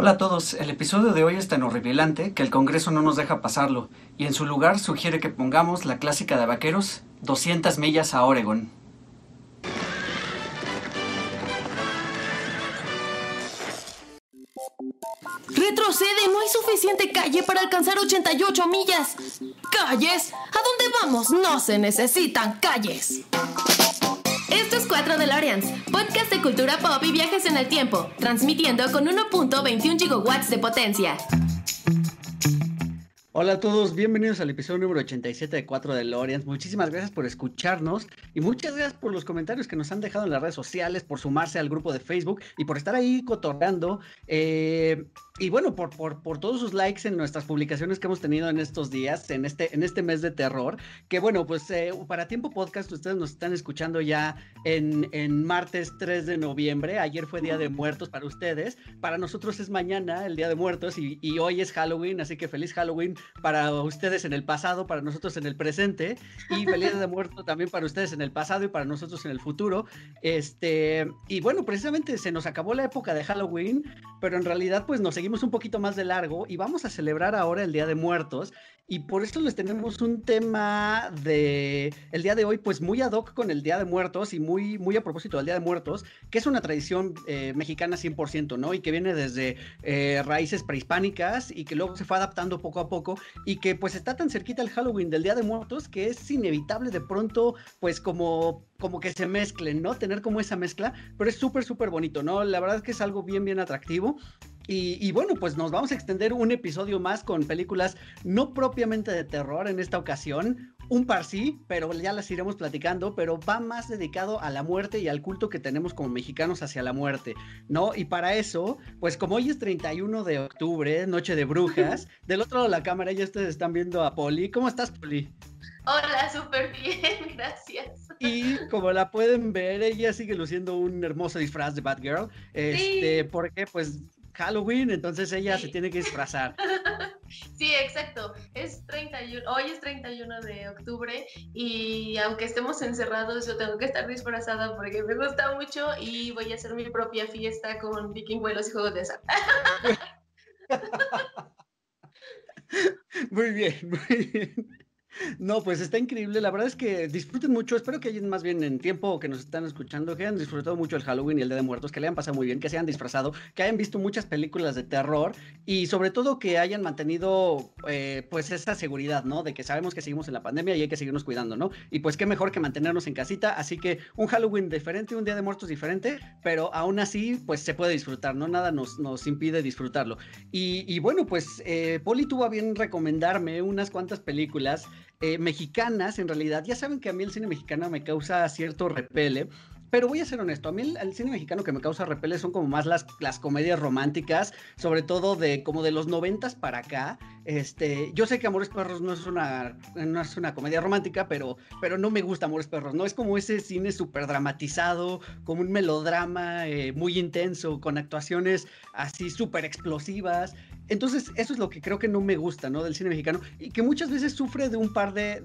Hola a todos, el episodio de hoy es tan horripilante que el Congreso no nos deja pasarlo y en su lugar sugiere que pongamos la clásica de vaqueros 200 millas a Oregon. Retrocede, no hay suficiente calle para alcanzar 88 millas. ¿Calles? ¿A dónde vamos? No se necesitan calles. Estos cuatro DeLoreans, podcast de cultura pop y viajes en el tiempo, transmitiendo con 1.21 gigawatts de potencia. Hola a todos, bienvenidos al episodio número 87 de 4 de Lorians. Muchísimas gracias por escucharnos y muchas gracias por los comentarios que nos han dejado en las redes sociales, por sumarse al grupo de Facebook y por estar ahí cotorreando. Eh, y bueno, por, por, por, todos sus likes en nuestras publicaciones que hemos tenido en estos días, en este, en este mes de terror. Que bueno, pues eh, para Tiempo Podcast, ustedes nos están escuchando ya en, en, martes 3 de noviembre. Ayer fue Día de Muertos para ustedes. Para nosotros es mañana el Día de Muertos y, y hoy es Halloween, así que feliz Halloween para ustedes en el pasado, para nosotros en el presente. Y feliz Día de Muertos también para ustedes en el pasado y para nosotros en el futuro. Este, y bueno, precisamente se nos acabó la época de Halloween, pero en realidad pues nos seguimos un poquito más de largo y vamos a celebrar ahora el Día de Muertos y por eso les tenemos un tema de el día de hoy pues muy ad hoc con el Día de Muertos y muy muy a propósito del Día de Muertos, que es una tradición eh, mexicana 100%, ¿no? Y que viene desde eh, raíces prehispánicas y que luego se fue adaptando poco a poco y que pues está tan cerquita el Halloween del Día de Muertos que es inevitable de pronto pues como como que se mezclen, ¿no? Tener como esa mezcla, pero es súper, súper bonito, ¿no? La verdad es que es algo bien, bien atractivo. Y, bueno, pues nos vamos a extender un episodio más con películas no propiamente de terror en esta ocasión. Un par sí, pero ya las iremos platicando, pero va más dedicado a la muerte y al culto que tenemos como mexicanos hacia la muerte, ¿no? Y para eso, pues como hoy es 31 de octubre, Noche de Brujas, del otro lado de la cámara ya ustedes están viendo a Poli. ¿Cómo estás, Poli? Hola, súper bien, gracias. Y como la pueden ver, ella sigue luciendo un hermoso disfraz de Batgirl. Este, porque pues Halloween, entonces ella se tiene que disfrazar. Sí, exacto. Es 31, hoy es 31 de octubre y aunque estemos encerrados, yo tengo que estar disfrazada porque me gusta mucho y voy a hacer mi propia fiesta con vikingüelos y juegos de azar. Muy bien, muy bien. No, pues está increíble. La verdad es que disfruten mucho. Espero que hayan más bien en tiempo que nos están escuchando, que hayan disfrutado mucho el Halloween y el Día de Muertos, que le hayan pasado muy bien, que se hayan disfrazado, que hayan visto muchas películas de terror y sobre todo que hayan mantenido eh, pues esa seguridad, ¿no? De que sabemos que seguimos en la pandemia y hay que seguirnos cuidando, ¿no? Y pues qué mejor que mantenernos en casita. Así que un Halloween diferente, un Día de Muertos diferente, pero aún así pues se puede disfrutar, ¿no? Nada nos, nos impide disfrutarlo. Y, bueno, pues eh, Poli tuvo a bien recomendarme unas cuantas películas eh, mexicanas, en realidad. Ya saben que a mí el cine mexicano me causa cierto repele. Pero voy a ser honesto, a mí el, cine mexicano que me causa repele son como más las, las comedias románticas, sobre todo de como de los noventas para acá. Este, yo sé que Amores Perros no es una, no es una comedia romántica, pero, pero no me gusta Amores Perros, ¿no? Es como ese cine súper dramatizado, como un melodrama eh, muy intenso, con actuaciones así súper explosivas. Entonces, eso es lo que creo que no me gusta, ¿no? Del cine mexicano y que muchas veces sufre de un par de,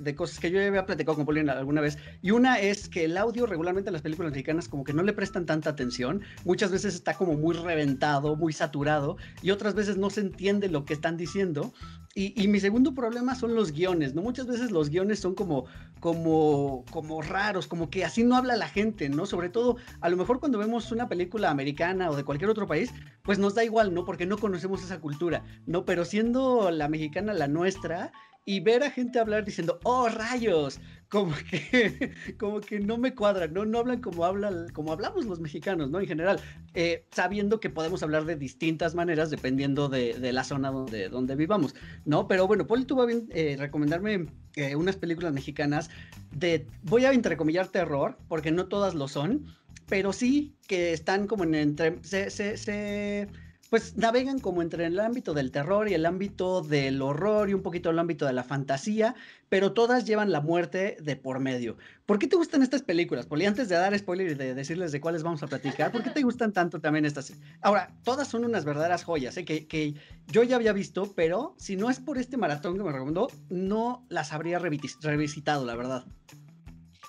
de, cosas que yo ya había platicado con Paulina alguna vez. Y una es que el audio regularmente en las películas mexicanas como que no le prestan tanta atención. Muchas veces está como muy reventado, muy saturado y otras veces no se entiende lo que están diciendo. Y, mi segundo problema son los guiones, ¿no? Muchas veces los guiones son como, como, como raros, como que así no habla la gente, ¿no? Sobre todo, a lo mejor cuando vemos una película americana o de cualquier otro país, pues nos da igual, ¿no? Porque no conocemos esa cultura, ¿no? Pero siendo la mexicana la nuestra, y ver a gente hablar diciendo, oh rayos, como que, como que no me cuadran, ¿no? No hablan como, hablan, como hablamos los mexicanos, ¿no? En general, eh, sabiendo que podemos hablar de distintas maneras dependiendo de, la zona donde, donde vivamos, ¿no? Pero bueno, Poli tuvo a bien eh, recomendarme eh, unas películas mexicanas de, voy a entrecomillar terror, porque no todas lo son, pero sí que están como en entre, se, se, se pues navegan como entre el ámbito del terror y el ámbito del horror y un poquito el ámbito de la fantasía, pero todas llevan la muerte de por medio. ¿Por qué te gustan estas películas, Poli? Antes de dar spoiler y de decirles de cuáles vamos a platicar, ¿por qué te gustan tanto también estas? Ahora, todas son unas verdaderas joyas, ¿eh? que, que yo ya había visto, pero si no es por este maratón que me recomendó, no las habría revisitado, la verdad.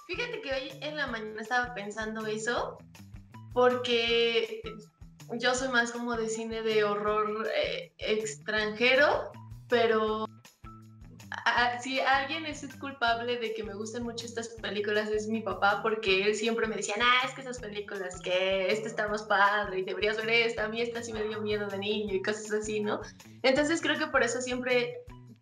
Fíjate que hoy en la mañana estaba pensando eso, porque yo soy más como de cine de horror eh, extranjero, pero si alguien es culpable de que me gusten mucho estas películas es mi papá, porque él siempre me decía, ah, es que esas películas, que esta está más padre y deberías ver esta, a mí esta sí me dio miedo de niño y cosas así, ¿no? Entonces creo que por eso siempre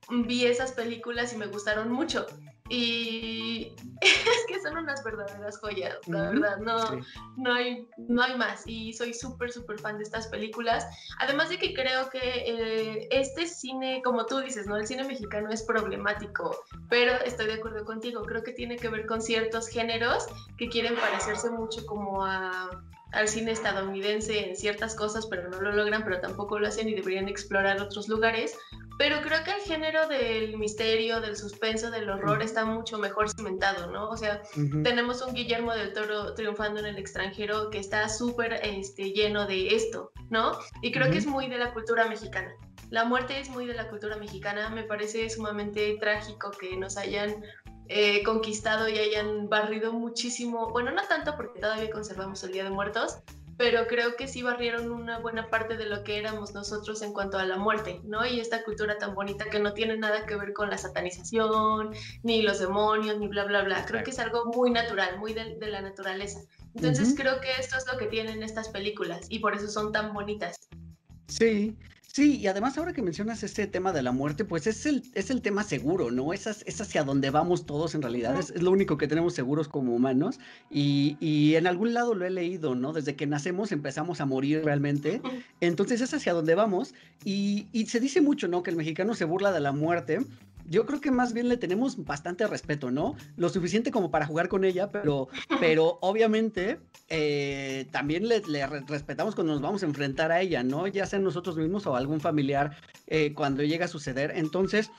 vi esas películas y me gustaron mucho. Y es que son unas verdaderas joyas, la verdad, no, no, hay, no hay más. Y soy súper, súper fan de estas películas. Además de que creo que eh, este cine, como tú dices, ¿no? El cine mexicano es problemático, pero estoy de acuerdo contigo, creo que tiene que ver con ciertos géneros que quieren parecerse mucho como a al cine estadounidense en ciertas cosas, pero no lo logran, pero tampoco lo hacen y deberían explorar otros lugares. Pero creo que el género del misterio, del suspenso, del horror está mucho mejor cimentado, ¿no? O sea, tenemos un Guillermo del Toro triunfando en el extranjero que está súper este, lleno de esto, ¿no? Y creo que es muy de la cultura mexicana. La muerte es muy de la cultura mexicana. Me parece sumamente trágico que nos hayan eh, conquistado y hayan barrido muchísimo. Bueno, no tanto porque todavía conservamos el Día de Muertos, pero creo que sí barrieron una buena parte de lo que éramos nosotros en cuanto a la muerte, ¿no? Y esta cultura tan bonita que no tiene nada que ver con la satanización, ni los demonios, ni bla, bla, bla. Creo que es algo muy natural, muy de, la naturaleza. Entonces creo que esto es lo que tienen estas películas y por eso son tan bonitas. Sí, Sí, y además ahora que mencionas este tema de la muerte, pues es el, es el tema seguro, ¿no? Es, es hacia donde vamos todos en realidad, es, lo único que tenemos seguros como humanos y, y, en algún lado lo he leído, ¿no? Desde que nacemos empezamos a morir realmente, entonces es hacia donde vamos y, y se dice mucho, ¿no? Que el mexicano se burla de la muerte, yo creo que más bien le tenemos bastante respeto, ¿no? Lo suficiente como para jugar con ella, pero, pero obviamente eh, también le, respetamos cuando nos vamos a enfrentar a ella, ¿no? Ya sea nosotros mismos o algún familiar eh, cuando llega a suceder. Entonces,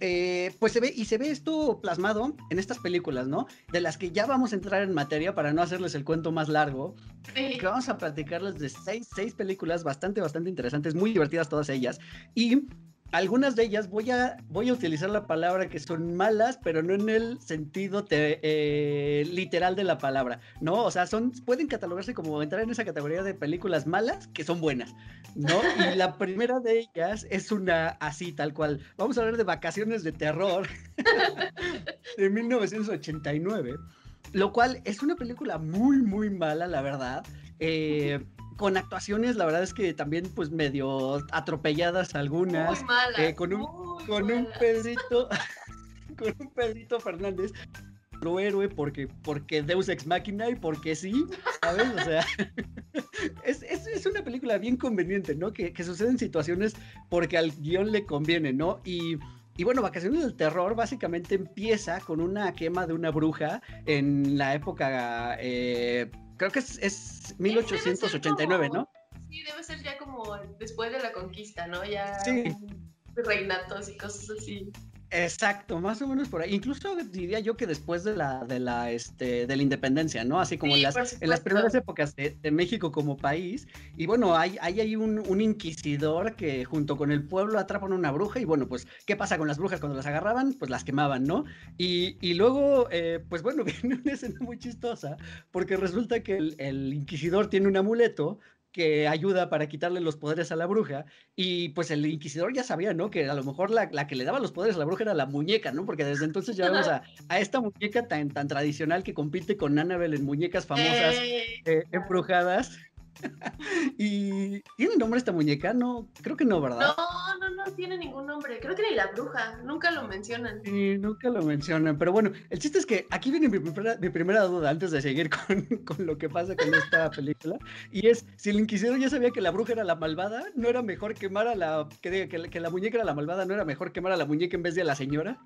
eh, pues se ve, y se ve esto plasmado en estas películas, ¿no? De las que ya vamos a entrar en materia para no hacerles el cuento más largo. Que vamos a platicarles de seis, seis películas bastante, bastante interesantes, muy divertidas todas ellas. Y algunas de ellas voy a, voy a utilizar la palabra que son malas, pero no en el sentido eh, literal de la palabra, ¿no? O sea, son, pueden catalogarse como entrar en esa categoría de películas malas que son buenas, ¿no? Y la primera de ellas es una así, tal cual. Vamos a hablar de Vacaciones de Terror de 1989, lo cual es una película muy, muy mala, la verdad. Eh, con actuaciones, la verdad es que también, pues, medio atropelladas algunas. Eh, con un, con un Pedrito, con un Pedrito Fernández, otro héroe porque, porque Deus Ex Machina y porque sí, ¿sabes? O sea, es, es, es, una película bien conveniente, ¿no? Que, que sucede en situaciones porque al guion le conviene, ¿no? Y y bueno, Vacaciones del Terror básicamente empieza con una quema de una bruja en la época, eh, creo que es, es 1889, ¿no? Sí, debe ser ya como después de la conquista, ¿no? Ya sí. reinatos y cosas así. Exacto, más o menos por ahí. Incluso diría yo que después de la, de la, este, de la independencia, ¿no? Así como en, las, en las primeras épocas de, México como país. Y bueno, hay, hay ahí un, un, inquisidor que junto con el pueblo atrapan a una bruja. Y bueno, pues, ¿qué pasa con las brujas cuando las agarraban? Pues las quemaban, ¿no? Y, y luego, eh, pues bueno, viene una escena muy chistosa, porque resulta que el, el inquisidor tiene un amuleto que ayuda para quitarle los poderes a la bruja. Y pues el inquisidor ya sabía, ¿no? Que a lo mejor la, la, que le daba los poderes a la bruja era la muñeca, ¿no? Porque desde entonces ya vemos a, a esta muñeca tan, tan tradicional que compite con Annabelle en muñecas famosas eh, embrujadas. y ¿tiene nombre esta muñeca? No, creo que no, ¿verdad? No, no, no tiene ningún nombre. Creo que ni la bruja, nunca lo mencionan. Sí, nunca lo mencionan. Pero bueno, el chiste es que aquí viene mi primera, mi primera duda antes de seguir con, con, lo que pasa con esta película. Y es, si el inquisidor ya sabía que la bruja era la malvada, ¿no era mejor quemar a la... que, que, que la muñeca era la malvada, ¿no era mejor quemar a la muñeca en vez de a la señora?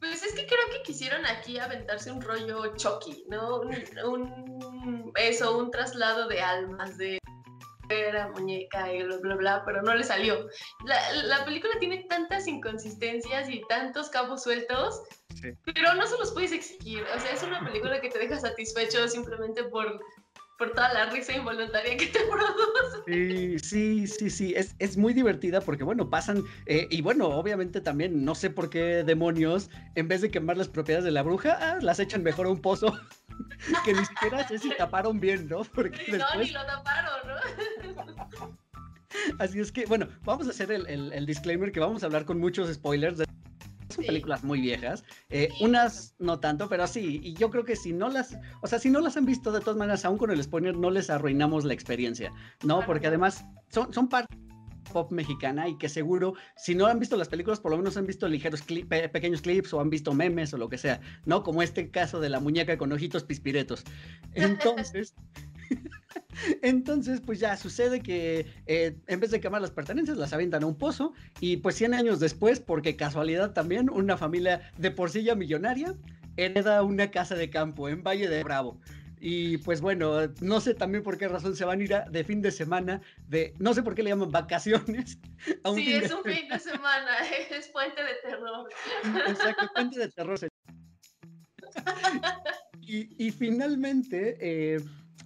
Pues es que creo que quisieron aquí aventarse un rollo Chucky, ¿no? Un, eso, un traslado de almas, de era muñeca y bla, bla, bla, pero no le salió. La, la película tiene tantas inconsistencias y tantos cabos sueltos, pero no se los puedes exigir. O sea, es una película que te deja satisfecho simplemente por por toda la risa involuntaria que te produce. Sí, sí, sí, sí, es, es muy divertida porque, bueno, pasan, eh, y bueno, obviamente también, no sé por qué demonios, en vez de quemar las propiedades de la bruja, ah, las echan mejor a un pozo, que ni siquiera sé si taparon bien, ¿no? Porque No, ni lo taparon, ¿no? Así es que, bueno, vamos a hacer el, disclaimer que vamos a hablar con muchos spoilers. De... Son películas muy viejas, eh, unas no tanto, pero sí, y yo creo que si no las, o sea, si no las han visto de todas maneras, aún con el spoiler, no les arruinamos la experiencia, ¿no? Porque además son, son parte pop mexicana y que seguro, si no han visto las películas, por lo menos han visto ligeros pequeños clips o han visto memes o lo que sea, ¿no? Como este caso de la muñeca con ojitos pispiretos. Entonces, entonces pues ya sucede que eh, en vez de quemar las pertenencias, las avientan a un pozo y pues 100 años después, porque casualidad también, una familia de porcilla millonaria hereda una casa de campo en Valle de Bravo. Y pues bueno, no sé también por qué razón se van a ir de fin de semana, de no sé por qué le llaman vacaciones. sí, es un fin de semana, es puente de terror. Exacto, puente de terror. y, y finalmente, eh,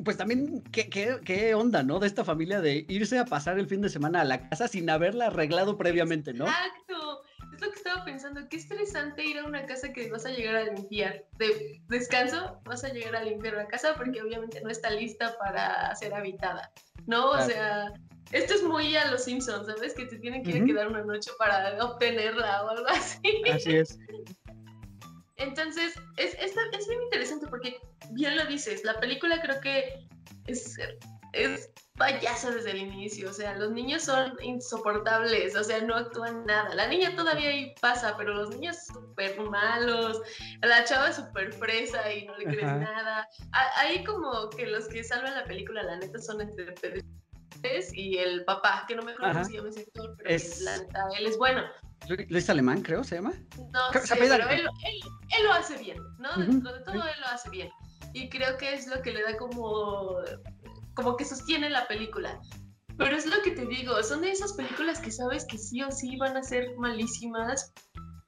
pues también, ¿qué, ¿qué, qué, onda, ¿no? De esta familia de irse a pasar el fin de semana a la casa sin haberla arreglado previamente, ¿no? Exacto lo que estaba pensando, qué estresante ir a una casa que vas a llegar a limpiar. De descanso, vas a llegar a limpiar la casa porque obviamente no está lista para ser habitada, ¿no? O sea, esto es muy a los Simpsons, ¿sabes? Que te tienen que quedar una noche para obtenerla o algo así. Así es. Entonces, es, es, es bien interesante porque, bien lo dices, la película creo que es, es payasa desde el inicio, o sea, los niños son insoportables, o sea, no actúan nada. La niña todavía ahí pasa, pero los niños súper malos, la chava es súper fresa y no le crees nada. Ahí como que los que salvan la película, la neta, son entre y el papá, que no me acuerdo cómo se llama ese actor, pero es... él es bueno. Luis Alemán, creo, se llama. No, sé, pero él, él, lo hace bien, ¿no? Dentro de todo, él lo hace bien. Y creo que es lo que le da como como que sostiene la película. Pero es lo que te digo, son de esas películas que sabes que sí o sí van a ser malísimas,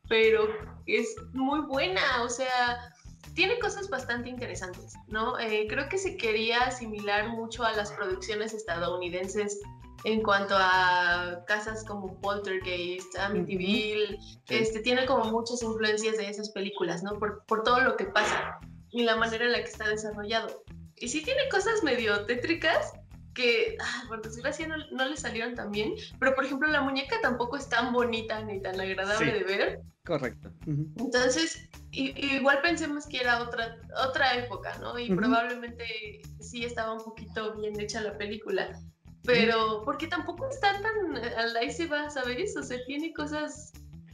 pero es muy buena, o sea, tiene cosas bastante interesantes, ¿no? Eh, creo que se quería asimilar mucho a las producciones estadounidenses en cuanto a casas como Poltergeist, Amityville, este, tiene como muchas influencias de esas películas, ¿no? Por, por todo lo que pasa y la manera en la que está desarrollado. Y sí tiene cosas medio tétricas que, ah, por desgracia, no, no, le salieron tan bien. Pero, por ejemplo, la muñeca tampoco es tan bonita ni tan agradable de ver. Correcto. Entonces, igual pensemos que era otra, otra época, ¿no? Y probablemente sí estaba un poquito bien hecha la película. Pero, porque tampoco está tan al ahí se va, ¿sabes? O sea, tiene cosas,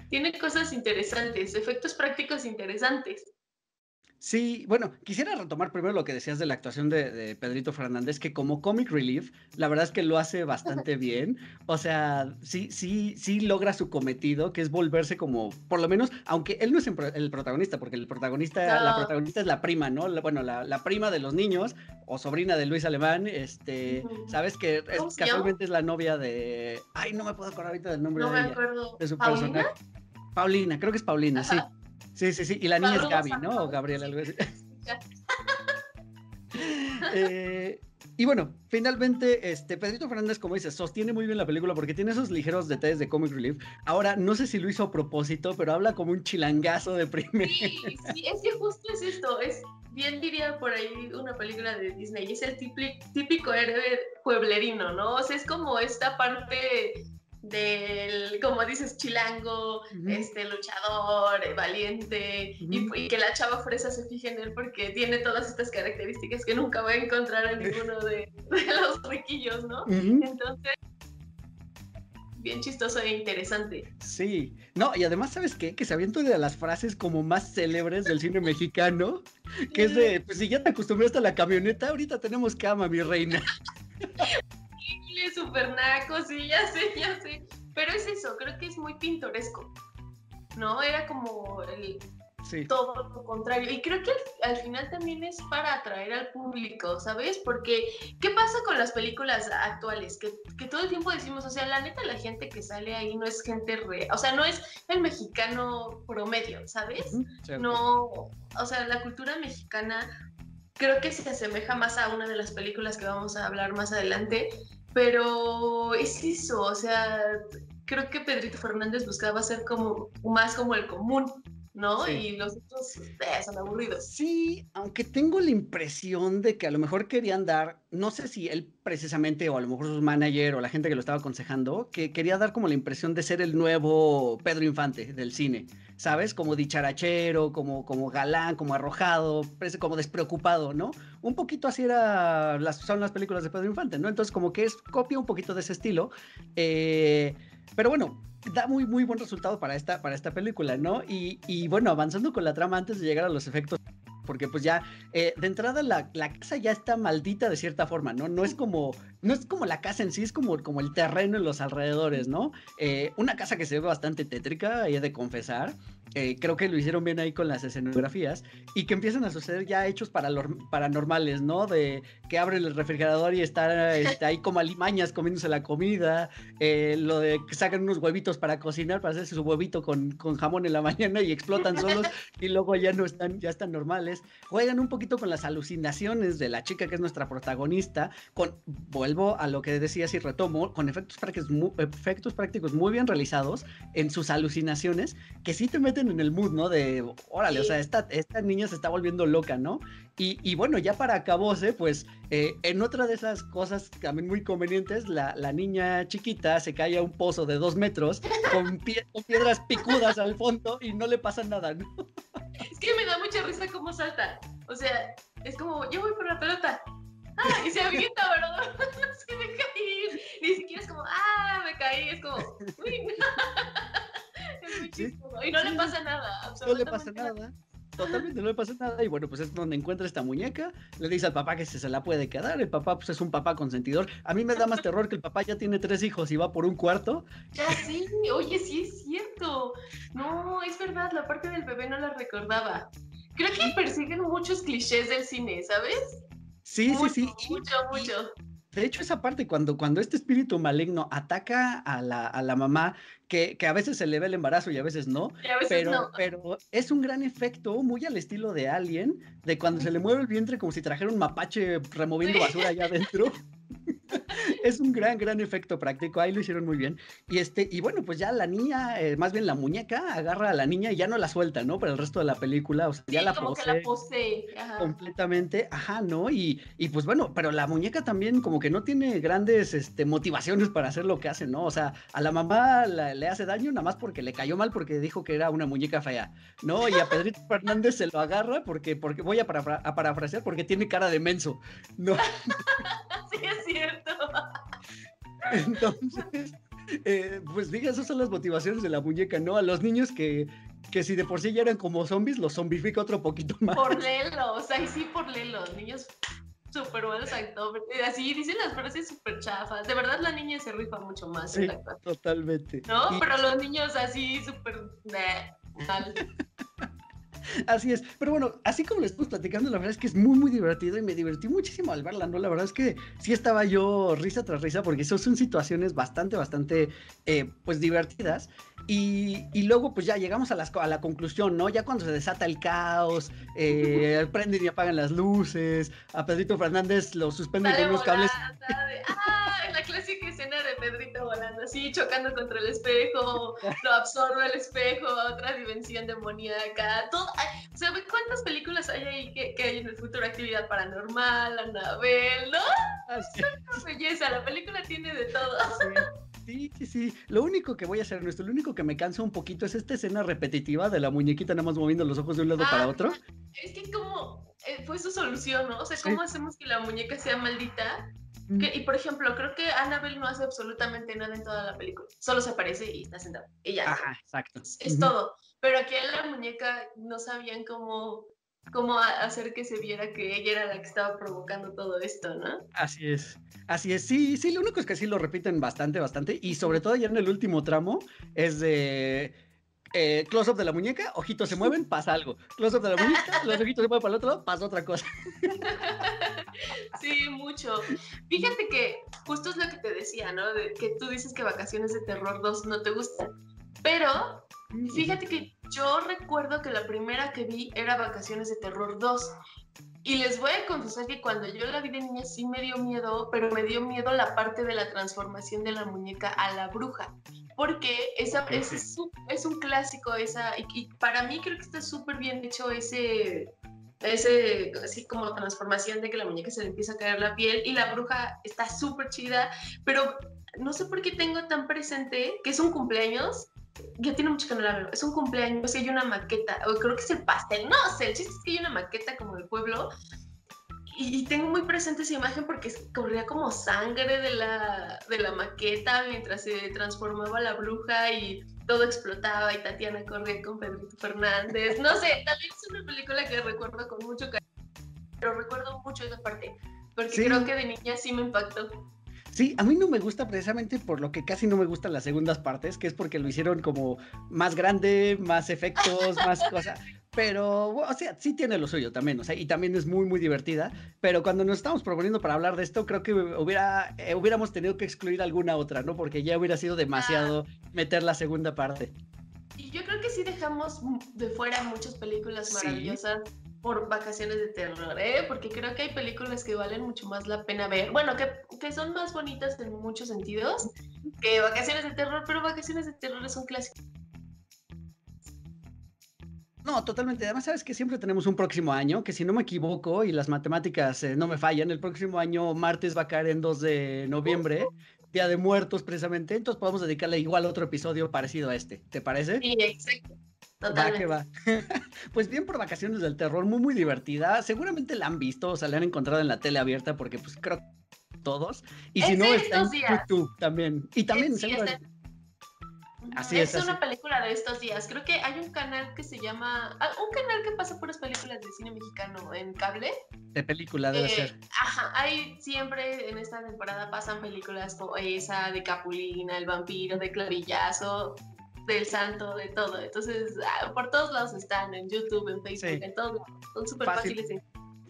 tiene cosas interesantes, efectos prácticos interesantes. Sí, bueno, quisiera retomar primero lo que decías de la actuación de, Pedrito Fernández, que como comic relief, la verdad es que lo hace bastante bien. O sea, sí, sí, sí logra su cometido, que es volverse como, por lo menos, aunque él no es el protagonista, porque el protagonista, la protagonista es la prima, ¿no? bueno, la, prima de los niños, o sobrina de Luis Alemán, este, sabes que casualmente es la novia de. Ay, no me puedo acordar ahorita del nombre no de me Acuerdo. De su personaje. Paulina, creo que es Paulina, sí. Sí, sí, sí. Y la niña es Gaby, ¿no? O Gabriela, algo así. Eh, y bueno, finalmente, este, Pedrito Fernández, como dices, sostiene muy bien la película porque tiene esos ligeros detalles de comic relief. Ahora, no sé si lo hizo a propósito, pero habla como un chilangazo de primer. Sí, sí, es que justo es esto, es bien diría por ahí una película de Disney, es el típico, típico héroe pueblerino, ¿no? O sea, es como esta parte del, como dices, chilango, este, luchador, eh, valiente, y, que la chava fresa se fije en él porque tiene todas estas características que nunca va a encontrar en ninguno de, los riquillos, ¿no? Entonces, bien chistoso e interesante. Sí, no, y además, ¿sabes qué? Que se avienta de las frases como más célebres del cine mexicano, que es de, pues si ya te acostumbraste a la camioneta, ahorita tenemos cama, mi reina. super naco, sí, ya sé, ya sé. Pero es eso, creo que es muy pintoresco, ¿no? Era como el, todo lo contrario. Y creo que al, final también es para atraer al público, ¿sabes? Porque, ¿qué pasa con las películas actuales? Que, que todo el tiempo decimos, o sea, la neta, la gente que sale ahí no es gente real, o sea, no es el mexicano promedio, ¿sabes? no, o sea, la cultura mexicana creo que se asemeja más a una de las películas que vamos a hablar más adelante, pero es eso, o sea, creo que Pedrito Fernández buscaba ser como más como el común, ¿no? Y los otros eh, son aburridos. Sí, aunque tengo la impresión de que a lo mejor querían dar, no sé si él precisamente, o a lo mejor su manager o la gente que lo estaba aconsejando, que quería dar como la impresión de ser el nuevo Pedro Infante del cine, ¿sabes? Como dicharachero, como, como galán, como arrojado, como despreocupado, ¿no? Un poquito así era las, son las películas de Pedro Infante, ¿no? Entonces como que es copia un poquito de ese estilo. Eh, pero bueno, da muy, muy buen resultado para esta, para esta película, ¿no? Y, y bueno, avanzando con la trama antes de llegar a los efectos porque pues ya eh, de entrada la, la, casa ya está maldita de cierta forma, ¿no? No es como, no es como la casa en sí, es como, como el terreno en los alrededores, ¿no? Eh, una casa que se ve bastante tétrica, he de confesar, eh, creo que lo hicieron bien ahí con las escenografías, y que empiezan a suceder ya hechos paranormales, ¿no? De que abren el refrigerador y está, está ahí como alimañas comiéndose la comida, lo de que sacan unos huevitos para cocinar, para hacerse su huevito con, con jamón en la mañana y explotan solos y luego ya no están, ya están normales juegan un poquito con las alucinaciones de la chica que es nuestra protagonista, con, vuelvo a lo que decías y retomo, con efectos prácticos, efectos prácticos muy bien realizados en sus alucinaciones, que sí te meten en el mood, ¿no? De, órale, o sea, esta, esta niña se está volviendo loca, ¿no? Y, y bueno, ya para acabose, pues eh, en otra de esas cosas también muy convenientes, la, la, niña chiquita se cae a un pozo de dos metros con, pie, con piedras picudas al fondo y no le pasa nada, ¿no? Es que me da mucha risa cómo salta. O sea, es como, yo voy por la pelota. Ah, y se avienta, ¿verdad? se me caí. Ni siquiera es como, ah, me caí. Es como, uy. Es muy chistoso. Y no le pasa nada. No le pasa nada. Totalmente, no le pasa nada. Y bueno, pues es donde encuentra esta muñeca. Le dice al papá que se, se la puede quedar. El papá, pues es un papá consentidor. A mí me da más terror que el papá ya tiene tres hijos y va por un cuarto. Ya sí, oye, sí es cierto. No, es verdad, la parte del bebé no la recordaba. Creo que persiguen muchos clichés del cine, ¿sabes? Sí, sí, sí. Mucho, mucho. De hecho, esa parte, cuando, cuando este espíritu maligno ataca a la, a la mamá, que, que, a veces se le ve el embarazo y a veces no, a veces pero, no. pero es un gran efecto, muy al estilo de Alien, de cuando se le mueve el vientre como si trajera un mapache removiendo basura allá adentro. es un gran, gran efecto práctico. Ahí lo hicieron muy bien. Y este, y bueno, pues ya la niña, eh, más bien la muñeca, agarra a la niña y ya no la suelta, ¿no? Para el resto de la película. O sea, sí, ya la como posee, que la posee. Ajá. completamente. Ajá, ¿no? Y, y pues bueno, pero la muñeca también como que no tiene grandes este, motivaciones para hacer lo que hace, ¿no? O sea, a la mamá la, le hace daño nada más porque le cayó mal porque dijo que era una muñeca fea, ¿no? Y a Pedrito Fernández se lo agarra porque, porque voy a, parafra a parafrasear porque tiene cara de menso, ¿no? sí, es cierto. Entonces, eh, pues diga, esas son las motivaciones de la muñeca, ¿no? A los niños que, que si de por sí ya eran como zombies, los zombifica otro poquito más. Por Lelo, o sea, y sí por Lelo, niños súper buenos actores, así dicen las frases súper chafas, de verdad la niña se rifa mucho más. Sí, totalmente. ¿No? Y- Pero los niños así súper... mal. Así es, pero bueno, así como le estamos platicando, la verdad es que es muy, muy divertido y me divertí muchísimo al verla, ¿no? La verdad es que sí estaba yo risa tras risa porque son, son situaciones bastante, bastante, eh, pues divertidas. Y, y, luego, pues ya llegamos a, las, a, la conclusión, ¿no? Ya cuando se desata el caos, eh, prenden y apagan las luces, a Pedrito Fernández lo suspenden con unos cables. volada, ah, la clásica escena de Pedrito volando así, chocando contra el espejo, lo absorbe el espejo a otra dimensión demoníaca. Todo, ay, o sea, ¿cuántas películas hay ahí que, que hay en el futuro? Actividad paranormal, Anabel, ¿no? Así. Es una belleza, la película tiene de todo. Sí, sí, sí. Lo único que voy a hacer, nuestro, lo único que me cansa un poquito es esta escena repetitiva de la muñequita nada más moviendo los ojos de un lado Ah, para otro. Es que como eh, fue su solución, ¿no? O sea, ¿cómo Sí. hacemos que la muñeca sea maldita? Que- y por ejemplo, creo que Annabelle no hace absolutamente nada en toda la película. Solo se aparece y está sentada. Y ya. Ajá, exacto. Es, todo. Pero aquí en la muñeca no sabían cómo, cómo hacer que se viera que ella era la que estaba provocando todo esto, ¿no? Así es, así es, sí, sí, lo único es que sí lo repiten bastante, bastante, y sobre todo ya en el último tramo es de eh, close-up de la muñeca, ojitos se mueven, pasa algo, close-up de la muñeca, los ojitos se mueven para el otro lado, pasa otra cosa. Sí, mucho. Fíjate que justo es lo que te decía, ¿no? De que tú dices que Vacaciones de Terror 2 no te gustan. Pero Fíjate que yo recuerdo que la primera que vi era Vacaciones de Terror 2. Y les voy a confesar que cuando yo la vi de niña sí me dio miedo, pero me dio miedo la parte de la transformación de la muñeca a la bruja. porque esa, es, es, un clásico, esa, y, para mí creo que está súper bien hecho ese, ese, así como transformación de que la muñeca se le empieza a caer la piel y la bruja está súper chida, pero no sé por qué tengo tan presente que es un cumpleaños ya tiene mucho que no la veo. Es un cumpleaños y hay una maqueta, o creo que es el pastel, no sé, el chiste es que hay una maqueta como del pueblo y, tengo muy presente esa imagen porque corría como sangre de la, de la maqueta mientras se transformaba la bruja y todo explotaba y Tatiana corría con Pedrito Fernández. No sé, también es una película que recuerdo con mucho cariño, pero recuerdo mucho esa parte porque creo que de niña sí me impactó. Sí, a mí no me gusta precisamente por lo que casi no me gustan las segundas partes, que es porque lo hicieron como más grande, más efectos, más cosas. Pero, o sea, sí tiene lo suyo también, o sea, y también es muy, muy divertida. Pero cuando nos estamos proponiendo para hablar de esto, creo que hubiera, eh, hubiéramos tenido que excluir alguna otra, ¿no? Porque ya hubiera sido demasiado meter la segunda parte. Y yo creo que sí dejamos de fuera muchas películas maravillosas por vacaciones de terror, ¿eh? Porque creo que hay películas que valen mucho más la pena ver. Bueno, que, que son más bonitas en muchos sentidos que vacaciones de terror, pero vacaciones de terror es un clásico no, totalmente. Además, sabes que siempre tenemos un próximo año, que si no me equivoco y las matemáticas eh, no me fallan, el próximo año martes va a caer en 2 de noviembre, Día de Muertos precisamente, entonces podemos dedicarle igual otro episodio parecido a este. ¿Te parece? Sí, exacto. Totalmente. Va que va. pues bien por vacaciones del terror, muy muy divertida. Seguramente la han visto, o sea, la han encontrado en la tele abierta porque pues creo todos. Y si no, está en YouTube también. Y también seguramente es, una película de estos días. Creo que hay un canal que se llama. Ah, un canal que pasa puras películas de cine mexicano en cable. De película, debe eh, ser. Ajá, hay siempre en esta temporada pasan películas como esa de Capulina, El vampiro, de Clavillazo, del Santo, de todo. Entonces, ah, por todos lados están, en YouTube, en Facebook, en todos Son súper fáciles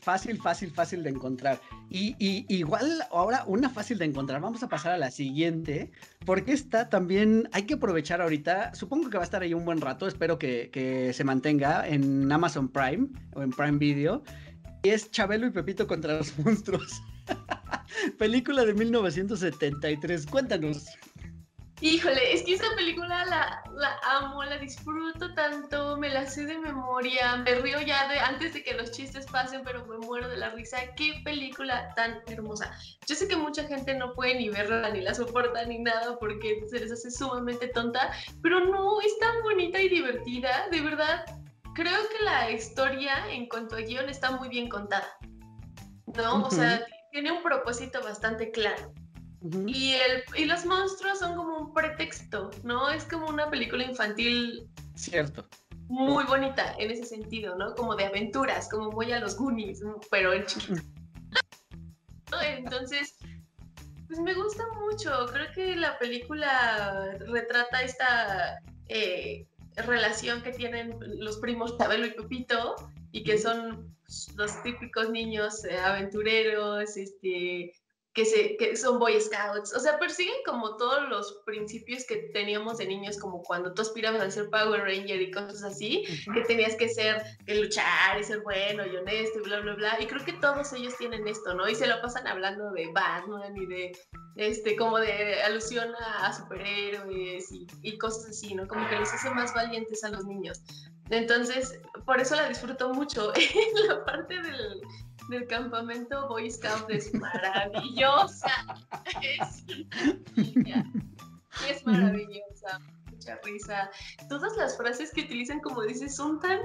fácil, fácil, fácil de encontrar. Y, igual ahora una fácil de encontrar. Vamos a pasar a la siguiente, porque esta también hay que aprovechar ahorita. Supongo que va a estar ahí un buen rato. Espero que, que se mantenga en Amazon Prime o en Prime Video. Y es Chabelo y Pepito contra los monstruos. Película de 1973. Cuéntanos. Híjole, es que esa película la, la, amo, la disfruto tanto, me la sé de memoria, me río ya de antes de que los chistes pasen, pero me muero de la risa. Qué película tan hermosa. Yo sé que mucha gente no puede ni verla, ni la soporta, ni nada, porque se les hace sumamente tonta, pero no, es tan bonita y divertida, de verdad. Creo que la historia en cuanto a guion está muy bien contada, ¿no? O sea, tiene un propósito bastante claro. Y, el, y los monstruos son como un pretexto, ¿no? Es como una película infantil. Cierto. Muy bonita en ese sentido, ¿no? Como de aventuras, como voy a los Goonies, pero en chiquito. Entonces, pues me gusta mucho. Creo que la película retrata esta eh, relación que tienen los primos Tabelo y Pepito y que son los típicos niños eh, aventureros, este, que, se, que son Boy Scouts, o sea, persiguen como todos los principios que teníamos de niños, como cuando tú aspirabas a ser Power Ranger y cosas así, que tenías que ser, que luchar y ser bueno y honesto y bla, bla, bla, y creo que todos ellos tienen esto, ¿no? Y se lo pasan hablando de Batman y de, este, como de alusión a, superhéroes y, y cosas así, ¿no? Como que los hace más valientes a los niños. Entonces, por eso la disfruto mucho. la parte del, del campamento Boy Scout es maravillosa. Es, es maravillosa. Mucha risa. Todas las frases que utilizan, como dices, son tan.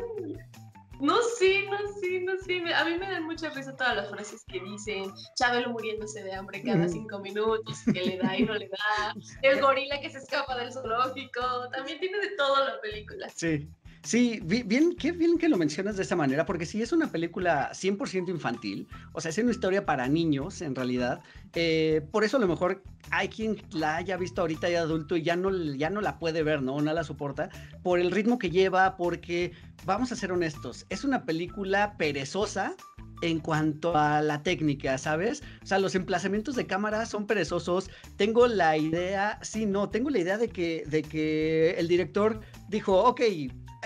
No sé, no sé, no sé. A mí me dan mucha risa todas las frases que dicen. Chabelo muriéndose de hambre cada cinco minutos, que le da y no le da. El gorila que se escapa del zoológico. También tiene de todo la película. Sí. Sí, bien, qué bien que lo mencionas de esa manera, porque si es una película 100% infantil, o sea, es una historia para niños en realidad, eh, por eso a lo mejor hay quien la haya visto ahorita ya adulto y ya no, ya no la puede ver, ¿no? No la soporta, por el ritmo que lleva, porque, vamos a ser honestos, es una película perezosa, en cuanto a la técnica, ¿sabes? O sea, los emplazamientos de cámara son perezosos. Tengo la idea, sí, no, tengo la idea de que, de que el director dijo, ok,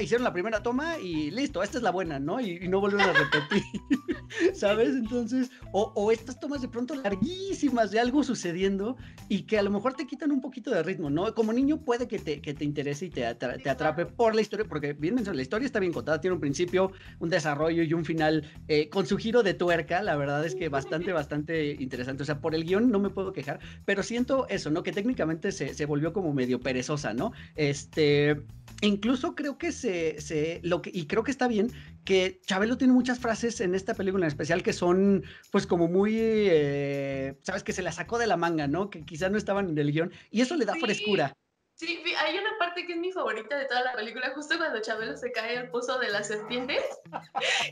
hicieron la primera toma y listo, esta es la buena, ¿no? Y, no volvieron a repetir, ¿sabes? Entonces, o, estas tomas de pronto larguísimas de algo sucediendo y que a lo mejor te quitan un poquito de ritmo, ¿no? Como niño puede que te, que te interese y te, te atrape por la historia, porque bien mencionado, la historia está bien contada, tiene un principio, un desarrollo y un final eh, con su giro de tuerca, la verdad es que bastante, bastante interesante. O sea, por el guion no me puedo quejar, pero siento eso, ¿no? Que técnicamente se, se volvió como medio perezosa, ¿no? Este, incluso creo que se, se, lo que, y creo que está bien, que Chabelo tiene muchas frases en esta película en especial que son, pues, como muy, eh, sabes, que se la sacó de la manga, ¿no? Que quizás no estaban en el guion, y eso le da frescura. Sí, hay una parte que es mi favorita de toda la película, justo cuando Chabelo se cae al pozo de las serpientes,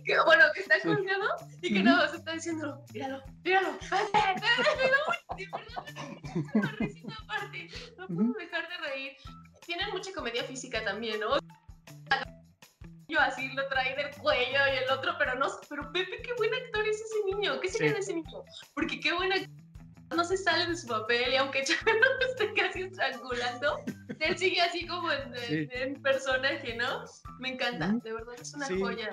que, bueno, que está confiado y que no, se está diciendo, míralo, míralo, de verdad, parte, no puedo dejar de reír. Tienen mucha comedia física también, ¿no? Yo así lo trae del cuello y el otro, pero no, pero Pepe, qué buen actor es ese niño, ¿qué sería de ese niño? Porque qué buena no se sale de su papel y aunque Chabelo esté casi estrangulando, él sigue así como en, personaje, ¿no? Me encanta, de verdad es una joya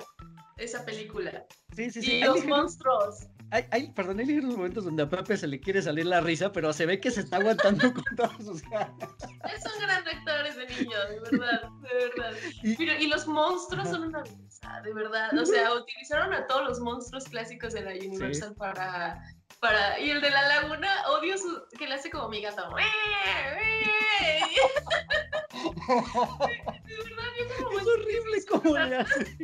esa película. Sí, sí, sí. Y los monstruos. Hay, hay, perdón, hay ligeros momentos donde a Pepe se le quiere salir la risa, pero se ve que se está aguantando con todos sus Es un gran actor ese niño, de verdad, de verdad. Y, y los monstruos son una belleza, de verdad. O sea, utilizaron a todos los monstruos clásicos de la Universal para y el de la laguna, odio su, que le hace como mi gato. de verdad, como es horrible como le hace.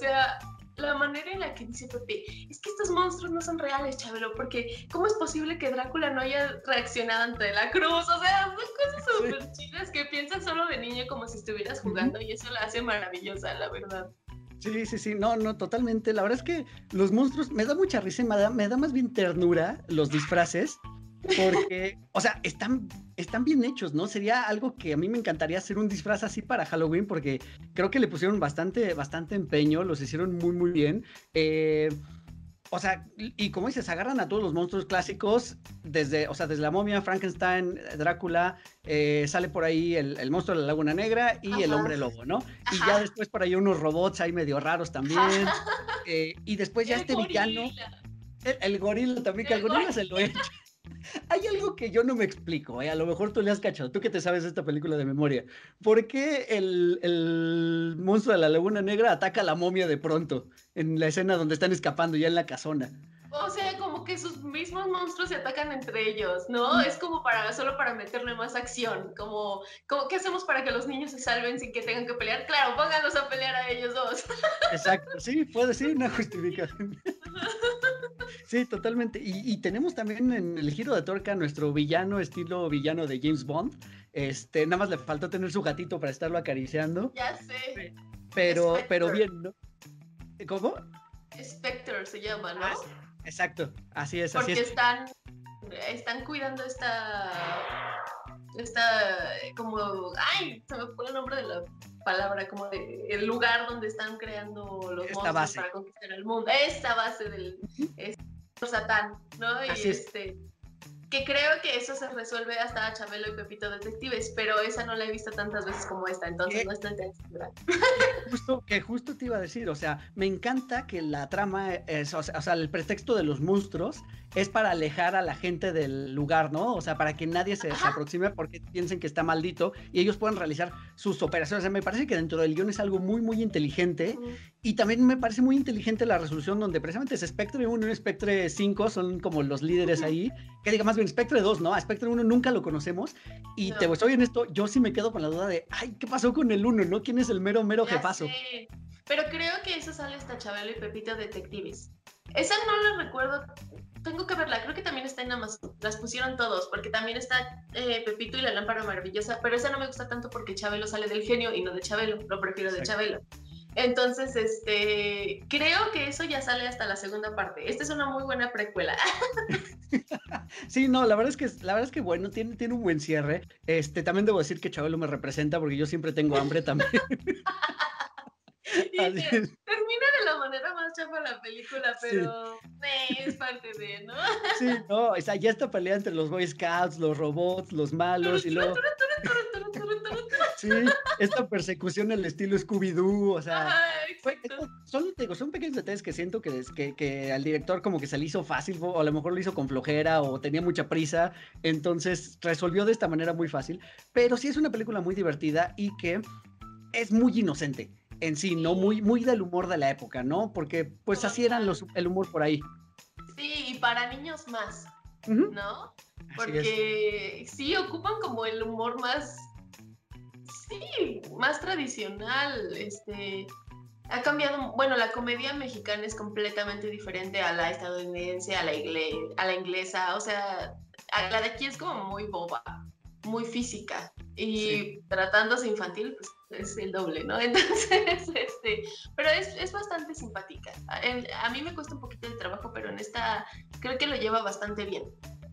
Sea, la manera en la que dice Pepe, es que estos monstruos no son reales, Chabelo, porque ¿cómo es posible que Drácula no haya reaccionado ante la cruz? O sea, son cosas súper chidas que piensas solo de niño como si estuvieras jugando y eso la hace maravillosa, la verdad. Sí, sí, sí, no, no, totalmente. La verdad es que los monstruos, me da mucha risa y me da, me da más bien ternura los disfraces, porque, o sea, están, están bien hechos, ¿no? Sería algo que a mí me encantaría hacer un disfraz así para Halloween, porque creo que le pusieron bastante, bastante empeño, los hicieron muy, muy bien. Eh, o sea, y como dices, agarran a todos los monstruos clásicos, desde, o sea, desde la momia, Frankenstein, Drácula, eh, sale por ahí el, monstruo de la Laguna Negra y el hombre lobo, ¿no? Y ya después por ahí unos robots ahí medio raros también. Eh, y después ya este villano, el, gorila también, que el gorila se lo echa. Hay algo que yo no me explico, ¿eh? a lo mejor tú le has cachado, tú que te sabes esta película de memoria. ¿Por qué el, monstruo de la Laguna Negra ataca a la momia de pronto en la escena donde están escapando ya en la casona? O sea, como que sus mismos monstruos se atacan entre ellos, ¿no? Es como para solo para meterle más acción, como, como ¿qué hacemos para que los niños se salven sin que tengan que pelear? Claro, pónganlos a pelear a ellos dos. Exacto, sí, puede ser una justificación. Sí, totalmente. Y, tenemos también en el giro de torca nuestro villano, estilo villano de James Bond. Este, nada más le faltó tener su gatito para estarlo acariciando. Ya sé. Pero, pero bien, ¿no? ¿Cómo? Spectre se llama, ¿no? exacto, así es. Porque así es. están, están cuidando esta, esta, como, ay, se me fue el nombre de la palabra, como de el lugar donde están creando los Esta monstruos para conquistar el mundo. Esta base del Satán, ¿no? y este que creo que eso se resuelve hasta Chabelo y Pepito Detectives, pero esa no la he visto tantas veces como esta, entonces no estoy tan segura. Justo, que justo te iba a decir, o sea, me encanta que la trama, es, o sea, el pretexto de los monstruos es para alejar a la gente del lugar, ¿no? O sea, para que nadie se, aproxime porque piensen que está maldito y ellos puedan realizar sus operaciones. O sea, me parece que dentro del guion es algo muy, muy inteligente y también me parece muy inteligente la resolución donde precisamente es Spectre 1 y Spectre 5 son como los líderes ahí, que diga más bien Spectre 2, ¿no? A Spectre 1 nunca lo conocemos y te voy en esto, yo sí me quedo con la duda de, ay, ¿qué pasó con el 1, no? ¿Quién es el mero, mero jefazo? Pero creo que eso sale hasta Chabelo y Pepito Detectives. Esa no la recuerdo tengo que verla, creo que también está en Amazon. Las pusieron todos, porque también está eh, Pepito y la lámpara maravillosa, pero esa no me gusta tanto porque Chabelo sale del genio y no de Chabelo, lo prefiero de Chabelo. Entonces, este, creo que eso ya sale hasta la segunda parte. Esta es una muy buena precuela. sí, no, la verdad es que la verdad es que bueno, tiene, tiene un buen cierre. Este, también debo decir que Chabelo me representa porque yo siempre tengo hambre también. termina de la manera más chafa la película, pero es parte de, ¿no? Sí, no, o sea, ya esta pelea entre los Boy Scouts, los robots, los malos y luego... Sí, esta persecución el estilo Scooby-Doo, o sea, son, son pequeños detalles que siento que, que, que, al director como que se le hizo fácil, o a lo mejor lo hizo con flojera, o tenía mucha prisa, entonces resolvió de esta manera muy fácil, pero sí es una película muy divertida y que es muy inocente en sí, ¿no? Muy, muy del humor de la época, ¿no? Porque pues así eran los, el humor por ahí. Sí, y para niños más, ¿no? Porque sí ocupan como el humor más, sí, más tradicional, este, ha cambiado, bueno, la comedia mexicana es completamente diferente a la estadounidense, a la, a la inglesa, o sea, la de aquí es como muy boba, muy física, y tratándose infantil, pues es el doble, ¿no? Entonces, este, pero es, es bastante simpática. A, mí me cuesta un poquito de trabajo, pero en esta creo que lo lleva bastante bien.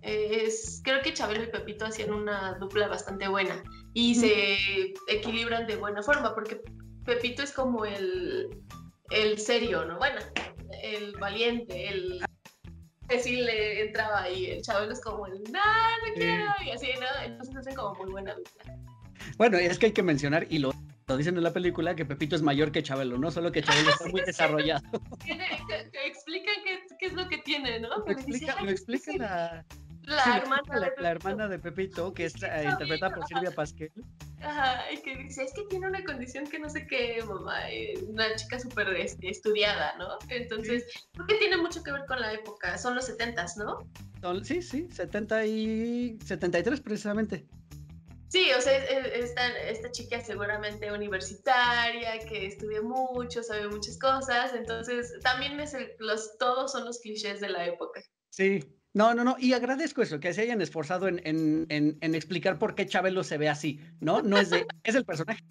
Es, creo que Chabelo y Pepito hacían una dupla bastante buena y se equilibran de buena forma, porque Pepito es como el, el serio, ¿no? Bueno, el valiente, el que sí le entraba ahí, el Chabelo es como el, no, no quiero, y así, ¿no? Entonces hacen como muy buena dupla. Bueno, es que hay que mencionar, y lo, dicen en la película, que Pepito es mayor que Chabelo, ¿no? Solo que Chabelo está muy desarrollado. explican qué, es lo que tiene, ¿no? Lo explica, lo explica la, la, hermana de la, hermana de Pepito, que es eh, interpretada por Silvia Pasquel. Ajá, y que dice, es que tiene una condición que no sé qué, mamá, eh, una chica súper este, estudiada, ¿no? Entonces, creo que tiene mucho que ver con la época, son los setentas, ¿no? sí, sí, 70 y 73 precisamente. Sí, o sea, esta, esta chica seguramente universitaria, que estudia mucho, sabe muchas cosas, entonces también es los, todos son los clichés de la época. Sí, no, no, no, y agradezco eso, que se hayan esforzado en, en, en, explicar por qué Chabelo se ve así, ¿no? No es de, es el personaje,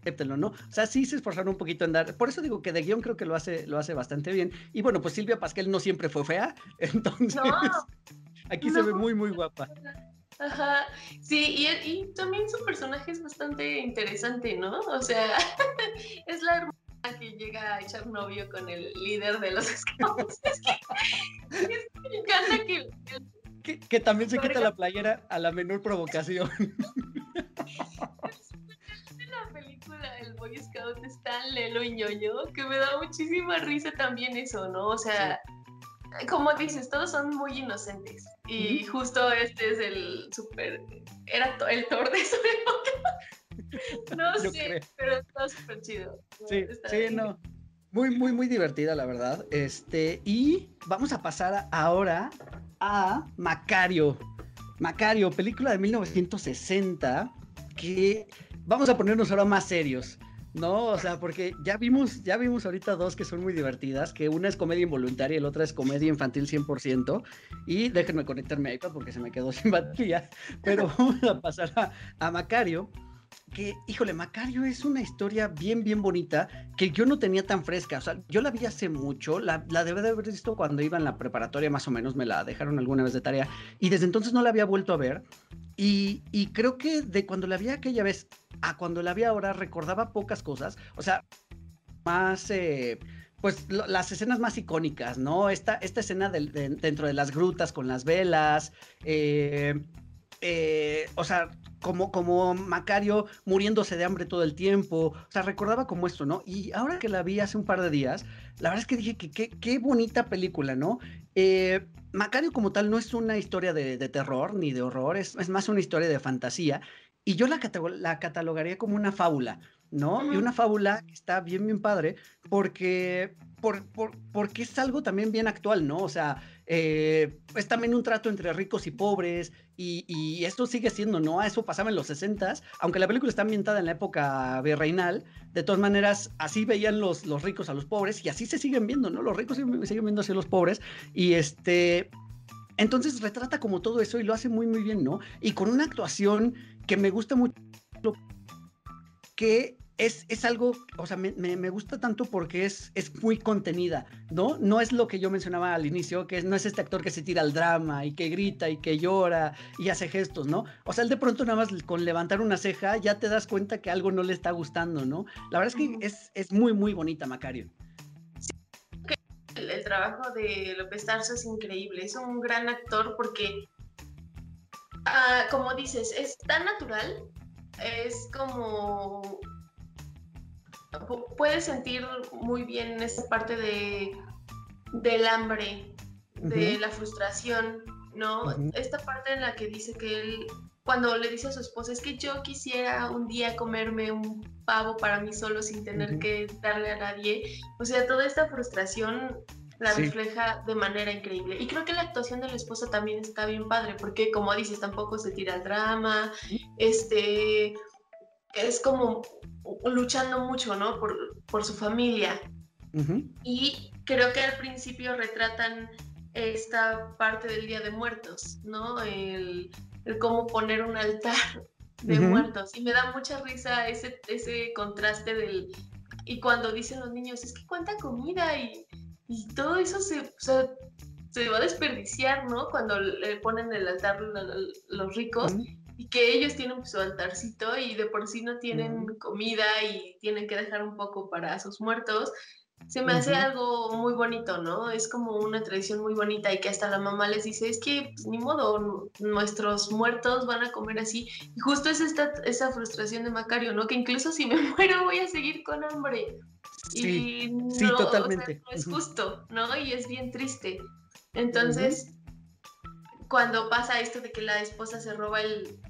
acéptenlo, ¿no? O sea, sí se esforzaron un poquito en dar, por eso digo que de guion creo que lo hace, lo hace bastante bien, y bueno, pues Silvia Pasquel no siempre fue fea, entonces aquí se ve muy, muy guapa. Ajá, sí, y, y, también su personaje es bastante interesante, ¿no? O sea, es la hermana que llega a echar novio con el líder de los scouts. es que, me encanta que, que... también se quita la playera a la menor provocación. la película El Boy Scout es tan lelo y ñoño que me da muchísima risa también eso, ¿no? O sea, como dices, todos son muy inocentes. Y justo este es el super. Era el Thor de su época. No sé, pero está súper chido. Sí, sí, no. Muy, muy, muy divertida, la verdad. Este, y vamos a pasar ahora a Macario. Macario, película de 1960, que vamos a ponernos ahora más serios. No, o sea, porque ya vimos, ya vimos ahorita dos que son muy divertidas, que una es comedia involuntaria y la otra es comedia infantil 100%. Y déjenme conectarme a iPad porque se me quedó sin batería. Pero vamos a pasar a, Macario, que, híjole, Macario es una historia bien, bien bonita que yo no tenía tan fresca. O sea, yo la vi hace mucho, la, la debe de haber visto cuando iba en la preparatoria, más o menos, me la dejaron alguna vez de tarea. Y desde entonces no la había vuelto a ver. Y, creo que de cuando la vi aquella vez a cuando la vi ahora recordaba pocas cosas, o sea, más, eh, pues las escenas más icónicas, ¿no? Esta, esta escena dentro de las grutas con las velas, eh, eh, o sea, como, como Macario muriéndose de hambre todo el tiempo, o sea, recordaba como esto, ¿no? Y ahora que la vi hace un par de días, la verdad es que dije que qué bonita película, ¿no? Macario como tal no es una historia de, terror ni de horror, es, es, más una historia de fantasía y yo la, la catalogaría como una fábula, ¿no? Y una fábula que está bien, bien padre, porque, por, porque es algo también bien actual, ¿no? O sea, eh, es también un trato entre ricos y pobres, y, esto sigue siendo, ¿no? Eso pasaba en los 60 aunque la película está ambientada en la época virreinal, de todas maneras, así veían los, los ricos a los pobres, y así se siguen viendo, ¿no? Los ricos siguen, siguen viendo así a los pobres, y este... Entonces retrata como todo eso y lo hace muy, muy bien, ¿no? Y con una actuación que me gusta mucho, que es, es algo, o sea, me, me, gusta tanto porque es, es muy contenida, ¿no? No es lo que yo mencionaba al inicio, que no es este actor que se tira al drama y que grita y que llora y hace gestos, ¿no? O sea, él de pronto nada más con levantar una ceja ya te das cuenta que algo no le está gustando, ¿no? La verdad es que es, es muy, muy bonita, Macario. el, el trabajo de López Tarso es increíble, es un gran actor porque Ah, como dices, es tan natural es como puedes sentir muy bien esa parte de del hambre, de la frustración, ¿no? Esta parte en la que dice que él, cuando le dice a su esposa, es que yo quisiera un día comerme un pavo para mí solo sin tener que darle a nadie, o sea, toda esta frustración la refleja de manera increíble. Y creo que la actuación de la esposa también está bien padre, porque como dices, tampoco se tira el drama, este, es como luchando mucho, ¿no? Por, por su familia. Y creo que al principio retratan esta parte del Día de Muertos, ¿no? El, cómo poner un altar de muertos. Y me da mucha risa ese, ese contraste del... Y cuando dicen los niños, es que cuánta comida y, y todo eso se, se va a desperdiciar, ¿no? Cuando le ponen el altar los ricos. Y que ellos tienen su altarcito y de por sí no tienen comida y tienen que dejar un poco para sus muertos se me hace algo muy bonito, ¿no? Es como una tradición muy bonita y que hasta la mamá les dice, es que pues, ni modo, nuestros muertos van a comer así. Y justo es esta, esa frustración de Macario, ¿no? Que incluso si me muero voy a seguir con hambre. Sí, y sí, totalmente. no es justo, ¿no? Y es bien triste. Entonces, cuando pasa esto de que la esposa se roba el,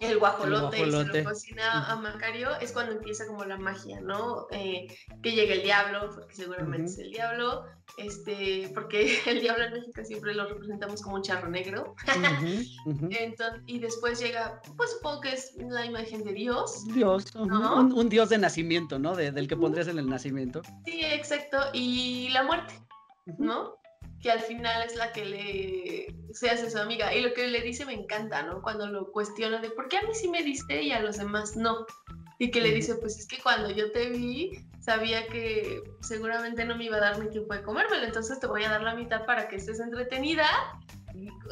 el guajolote, y se lo cocina a Macario, es cuando empieza como la magia, ¿no? Eh, que llega el diablo, porque seguramente es el diablo, este, porque el diablo en México siempre lo representamos como un charro negro. y después llega, pues supongo que es la imagen de Dios. Dios, un, dios de nacimiento, ¿no? del que pondrías en el nacimiento. Sí, exacto, y la muerte, ¿no? Que al final es la que le se hace su amiga. Y lo que le dice me encanta, ¿no? Cuando lo cuestiona de por qué a mí sí me diste y a los demás no. Y que le dice, pues es que cuando yo te vi, sabía que seguramente no me iba a dar ni tiempo de comérmelo, entonces te voy a dar la mitad para que estés entretenida,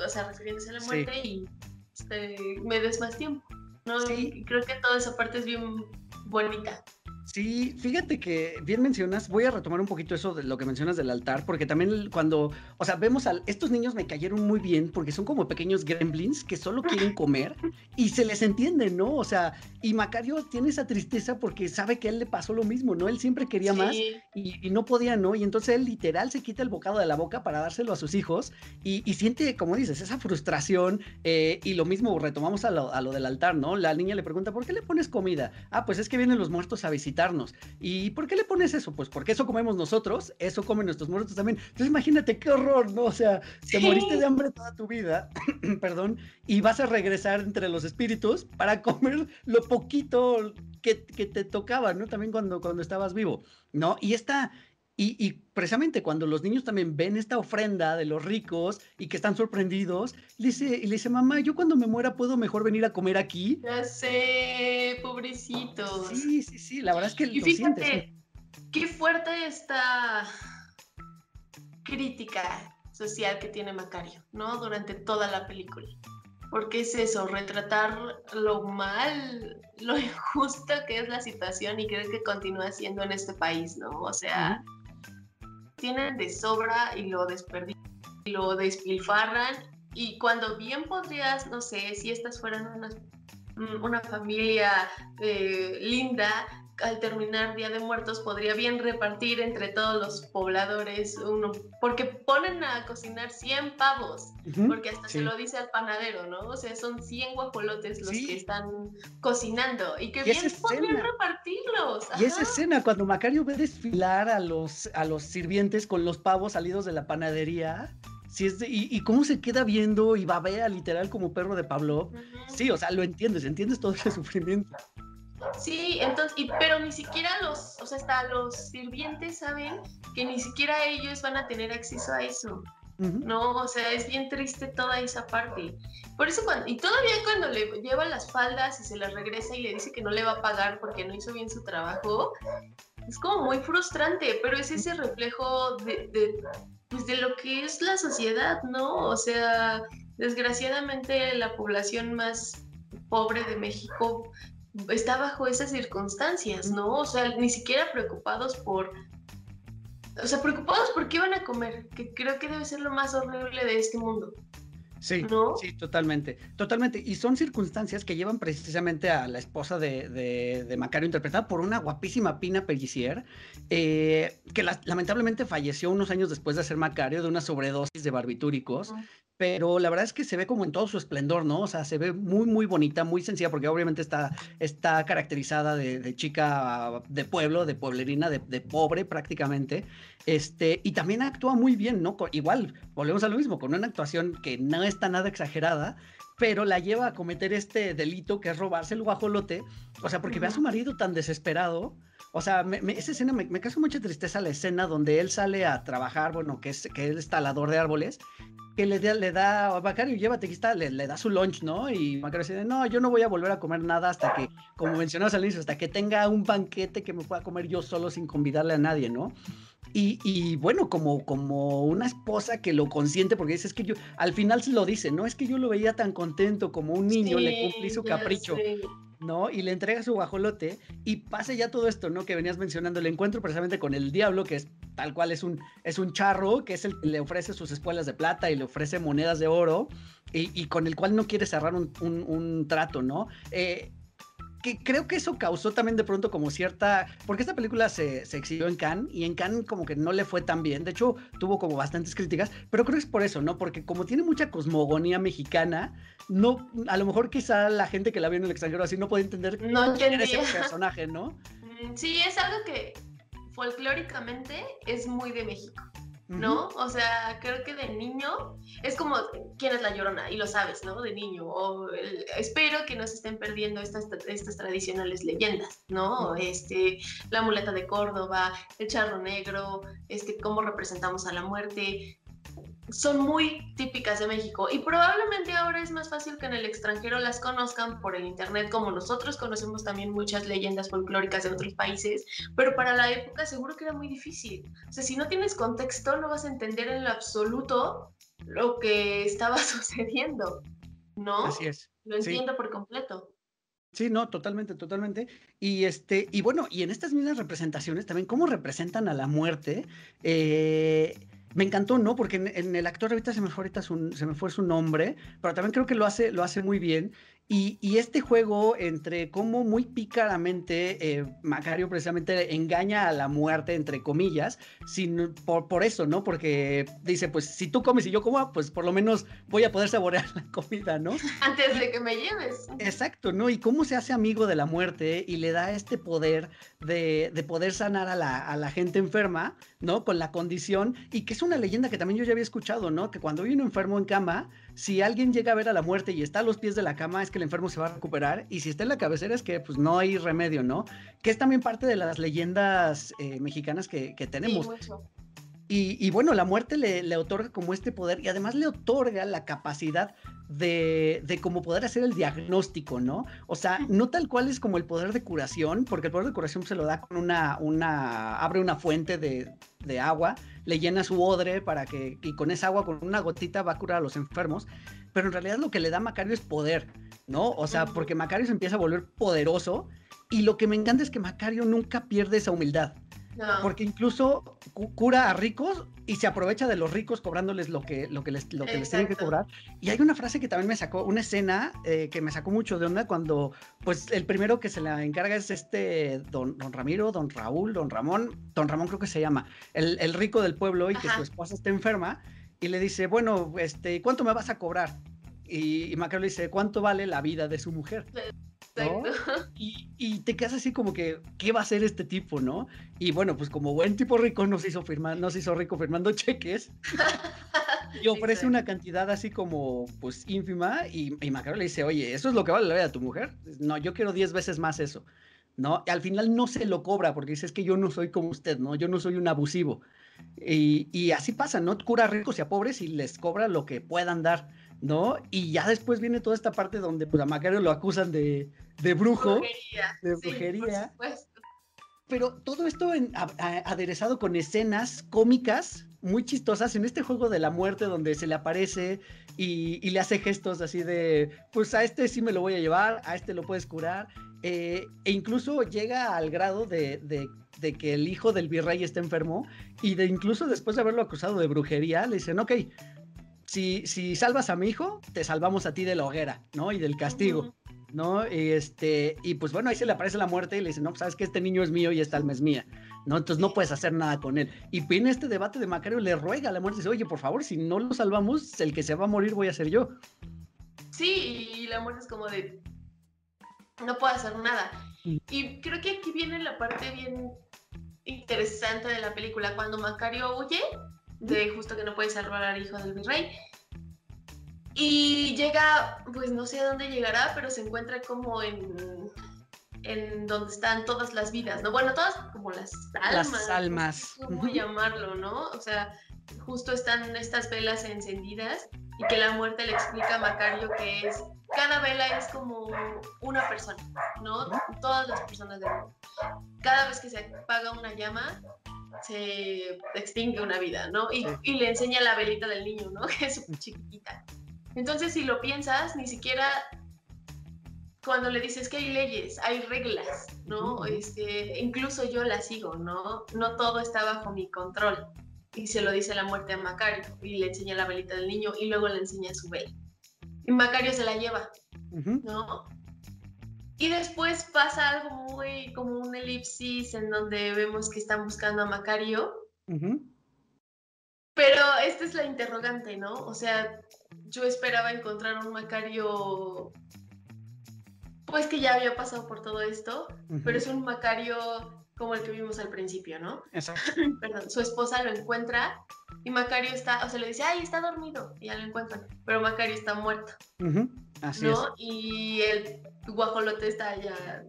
o sea, refiriéndose a la muerte y este, me des más tiempo, ¿no? Sí. Y creo que toda esa parte es bien bonita. Sí, fíjate que bien mencionas, voy a retomar un poquito eso de lo que mencionas del altar, porque también cuando, o sea, vemos a estos niños me cayeron muy bien porque son como pequeños gremlins que solo quieren comer y se les entiende, ¿no? O sea, y Macario tiene esa tristeza porque sabe que a él le pasó lo mismo, ¿no? Él siempre quería más y, no podía, ¿no? Y entonces él literal se quita el bocado de la boca para dárselo a sus hijos y, siente, como dices, esa frustración eh, y lo mismo retomamos a lo, a lo del altar, ¿no? La niña le pregunta, ¿por qué le pones comida? Ah, pues es que vienen los muertos a visitar ¿Y por qué le pones eso? Pues porque eso comemos nosotros, eso comen nuestros muertos también. Entonces imagínate qué horror, ¿no? O sea, te moriste de hambre toda tu vida, perdón, y vas a regresar entre los espíritus para comer lo poquito que, te tocaba, ¿no? También cuando, cuando estabas vivo, ¿no? Y esta, y, precisamente cuando los niños también ven esta ofrenda de los ricos y que están sorprendidos, le dice, le dice, mamá, yo cuando me muera puedo mejor venir a comer aquí. Ya sé, pobrecitos. Sí, sí, sí, la verdad es que y fíjate, Qué fuerte esta crítica social que tiene Macario, ¿no? Durante toda la película. Porque es eso, retratar lo mal, lo injusto que es la situación y creo que continúa siendo en este país, ¿no? O sea, tienen de sobra y lo desperdician, lo despilfarran. Y cuando bien podrías, no sé, si estas fueran una, una familia eh, linda, al terminar Día de Muertos podría bien repartir entre todos los pobladores uno, porque ponen a cocinar 100 pavos, porque hasta se lo dice al panadero, ¿no? O sea, son 100 guajolotes los que están cocinando y que bien podrían repartirlos. Y esa escena cuando Macario ve desfilar a los, a los sirvientes con los pavos salidos de la panadería. Sí es y, cómo se queda viendo y babea literal como perro de Pablo. Sí, o sea, lo entiendes, entiendes todo ese sufrimiento. Sí, entonces, pero ni siquiera los, o sea, hasta los sirvientes saben que ni siquiera ellos van a tener acceso a eso. No, o sea, es bien triste toda esa parte. Por eso, cuando, y todavía cuando le lleva las faldas y se las regresa y le dice que no le va a pagar porque no hizo bien su trabajo, es como muy frustrante, pero es ese reflejo de, de, pues de lo que es la sociedad, ¿no? O sea, desgraciadamente la población más pobre de México está bajo esas circunstancias, ¿no? O sea, ni siquiera preocupados por... O sea, preocupados por qué van a comer, que creo que debe ser lo más horrible de este mundo. Sí, sí, totalmente, totalmente. Y son circunstancias que llevan precisamente a la esposa de, de, Macario, interpretada por una guapísima Pina Pellicier, eh, que lamentablemente falleció unos años después de ser Macario de una sobredosis de barbitúricos pero la verdad es que se ve como en todo su esplendor, ¿no? O sea, se ve muy, muy bonita, muy sencilla, porque obviamente está, está caracterizada de, chica de pueblo, de pueblerina, de, pobre prácticamente, este, y también actúa muy bien, ¿no? Igual, volvemos a lo mismo, con una actuación que no está nada exagerada, pero la lleva a cometer este delito que es robarse el guajolote, o sea, porque ve a su marido tan desesperado, o sea, esa escena me, me causa mucha tristeza la escena donde él sale a trabajar, bueno, que es, que es talador de árboles, que le, da, le da, Macario, llévate, aquí está, le, le, da su lunch, ¿no? Y Macario dice, no, yo no voy a volver a comer nada hasta que, como mencionabas al inicio, hasta que tenga un banquete que me pueda comer yo solo sin convidarle a nadie, ¿no? Y, y, bueno, como, como una esposa que lo consiente, porque dice, es que yo, al final se lo dice, ¿no? Es que yo lo veía tan contento como un niño, le cumplí su capricho. ¿No? Y le entrega su guajolote y pasa ya todo esto, ¿no? Que venías mencionando, el encuentro precisamente con el diablo, que es tal cual es un, es un charro, que es el que le ofrece sus espuelas de plata y le ofrece monedas de oro y, con el cual no quiere cerrar un, un trato, ¿no? Eh, que creo que eso causó también de pronto como cierta, porque esta película se, se, exhibió en Cannes y en Cannes como que no le fue tan bien, de hecho tuvo como bastantes críticas, pero creo que es por eso, ¿no? Porque como tiene mucha cosmogonía mexicana, no, a lo mejor quizá la gente que la vio en el extranjero así no puede entender no quién ese personaje, ¿no? Sí, es algo que folclóricamente es muy de México. ¿No? O sea, creo que de niño es como quién es la llorona y lo sabes, ¿no? De niño. O espero que no se estén perdiendo estas, estas tradicionales leyendas, ¿no? Este, la muleta de Córdoba, el charro negro, este, cómo representamos a la muerte son muy típicas de México y probablemente ahora es más fácil que en el extranjero las conozcan por el internet como nosotros conocemos también muchas leyendas folclóricas de otros países, pero para la época seguro que era muy difícil. O sea, si no tienes contexto no vas a entender en lo absoluto lo que estaba sucediendo, ¿no? Así es. Lo entiendo por completo. Sí, no, totalmente, totalmente. Y este, y bueno, y en estas mismas representaciones también, cómo representan a la muerte, eh, me encantó, ¿no? Porque en, el actor ahorita se me fue ahorita se me fue su nombre, pero también creo que lo hace, lo hace muy bien. Y, este juego entre cómo muy pícaramente eh, Macario precisamente engaña a la muerte, entre comillas, sin, por, por, eso, ¿no? Porque dice, pues si tú comes y yo como, pues por lo menos voy a poder saborear la comida, ¿no? Antes de que me lleves. Exacto, ¿no? Y cómo se hace amigo de la muerte y le da este poder de, de poder sanar a la, a la, gente enferma, ¿no? Con la condición, y que es una leyenda que también yo ya había escuchado, ¿no? Que cuando hay un enfermo en cama, si alguien llega a ver a la muerte y está a los pies de la cama, es que el enfermo se va a recuperar. Y si está en la cabecera, es que pues no hay remedio, ¿no? Que es también parte de las leyendas eh, mexicanas que, tenemos. Y, bueno, la muerte le, otorga como este poder y además le otorga la capacidad de, de como poder hacer el diagnóstico, ¿no? O sea, no tal cual es como el poder de curación, porque el poder de curación se lo da con una, una abre una fuente de, de agua, le llena su odre para que, y con esa agua, con una gotita, va a curar a los enfermos, pero en realidad lo que le da Macario es poder, ¿no? O sea, porque Macario se empieza a volver poderoso y lo que me encanta es que Macario nunca pierde esa humildad. Porque incluso cura a ricos y se aprovecha de los ricos cobrándoles lo que, lo que, les, lo que les tienen que cobrar. Y hay una frase que también me sacó, una escena eh, que me sacó mucho de onda cuando, pues, el primero que se la encarga es este don, don Ramiro, don Raúl, don Ramón, don Ramón creo que se llama, el, el rico del pueblo y que su esposa está enferma y le dice, bueno, este, ¿cuánto me vas a cobrar? Y, y le dice, ¿cuánto vale la vida de su mujer? Y, te quedas así como que, ¿qué va a hacer este tipo, no? Y bueno, pues como buen tipo rico nos hizo, firmar, nos hizo rico firmando cheques y ofrece una cantidad así como, pues ínfima y, y le dice, oye, ¿eso es lo que vale la vida de tu mujer? No, yo quiero 10 veces más eso, ¿no? Y al final no se lo cobra porque dice, es que yo no soy como usted, ¿no? Yo no soy un abusivo. Y, y así pasa, ¿no? Cura a ricos y a pobres y les cobra lo que puedan dar. ¿No? Y ya después viene toda esta parte donde pues, a Macario lo acusan de, de brujo, de brujería. Pero todo esto aderezado con escenas cómicas muy chistosas en este juego de la muerte donde se le aparece y, le hace gestos así de, pues a este sí me lo voy a llevar, a este lo puedes curar. Eh, e incluso llega al grado de, de, que el hijo del virrey está enfermo y de incluso después de haberlo acusado de brujería, le dicen, ok, si, si salvas a mi hijo, te salvamos a ti de la hoguera, ¿no? Y del castigo. ¿no? Y, este, y pues bueno, ahí se le aparece la muerte y le dice, no, pues, sabes que este niño es mío y esta alma es mía, ¿no? Entonces no puedes hacer nada con él. Y en este debate de Macario le ruega a la muerte, dice, oye, por favor, si no lo salvamos, el que se va a morir voy a ser yo. Sí, y la muerte es como de, no puedo hacer nada. Y creo que aquí viene la parte bien interesante de la película, cuando Macario huye, de justo que no puede salvar al hijo del virrey, y llega, pues no sé a dónde llegará, pero se encuentra como en, en donde están todas las vidas, ¿no? Bueno, todas como las almas. Las almas. ¿Cómo llamarlo, no? O sea, justo están estas velas encendidas y que la muerte le explica a Macario que es, cada vela es como una persona, ¿no? Todas las personas del mundo. Cada vez que se apaga una llama, se extingue una vida, ¿no? Y, y le enseña la velita del niño, ¿no? Que es súper chiquitita. Entonces, si lo piensas, ni siquiera cuando le dices que hay leyes, hay reglas, ¿no? Este, incluso yo las sigo, ¿no? No todo está bajo mi control. Y se lo dice la muerte a Macario y le enseña la velita del niño y luego le enseña su vela. Y Macario se la lleva, ¿no? Y después pasa algo muy como un elipsis en donde vemos que están buscando a Macario. Pero esta es la interrogante, ¿no? O sea, yo esperaba encontrar un Macario, pues que ya había pasado por todo esto, pero es un Macario como el que vimos al principio, ¿no? Exacto. Perdón, su esposa lo encuentra y Macario está, o sea, le dice, ay, está dormido, y ya lo encuentran, pero Macario está muerto. Así ¿no? Y el guajolote está ya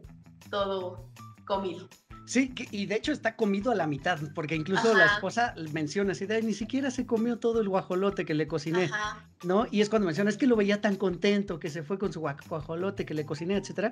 todo comido. Sí, y de hecho está comido a la mitad, porque incluso la esposa menciona así, de, ni siquiera se comió todo el guajolote que le cociné, ¿no? Y es cuando menciona, es que lo veía tan contento, que se fue con su guajolote que le cociné, etcétera.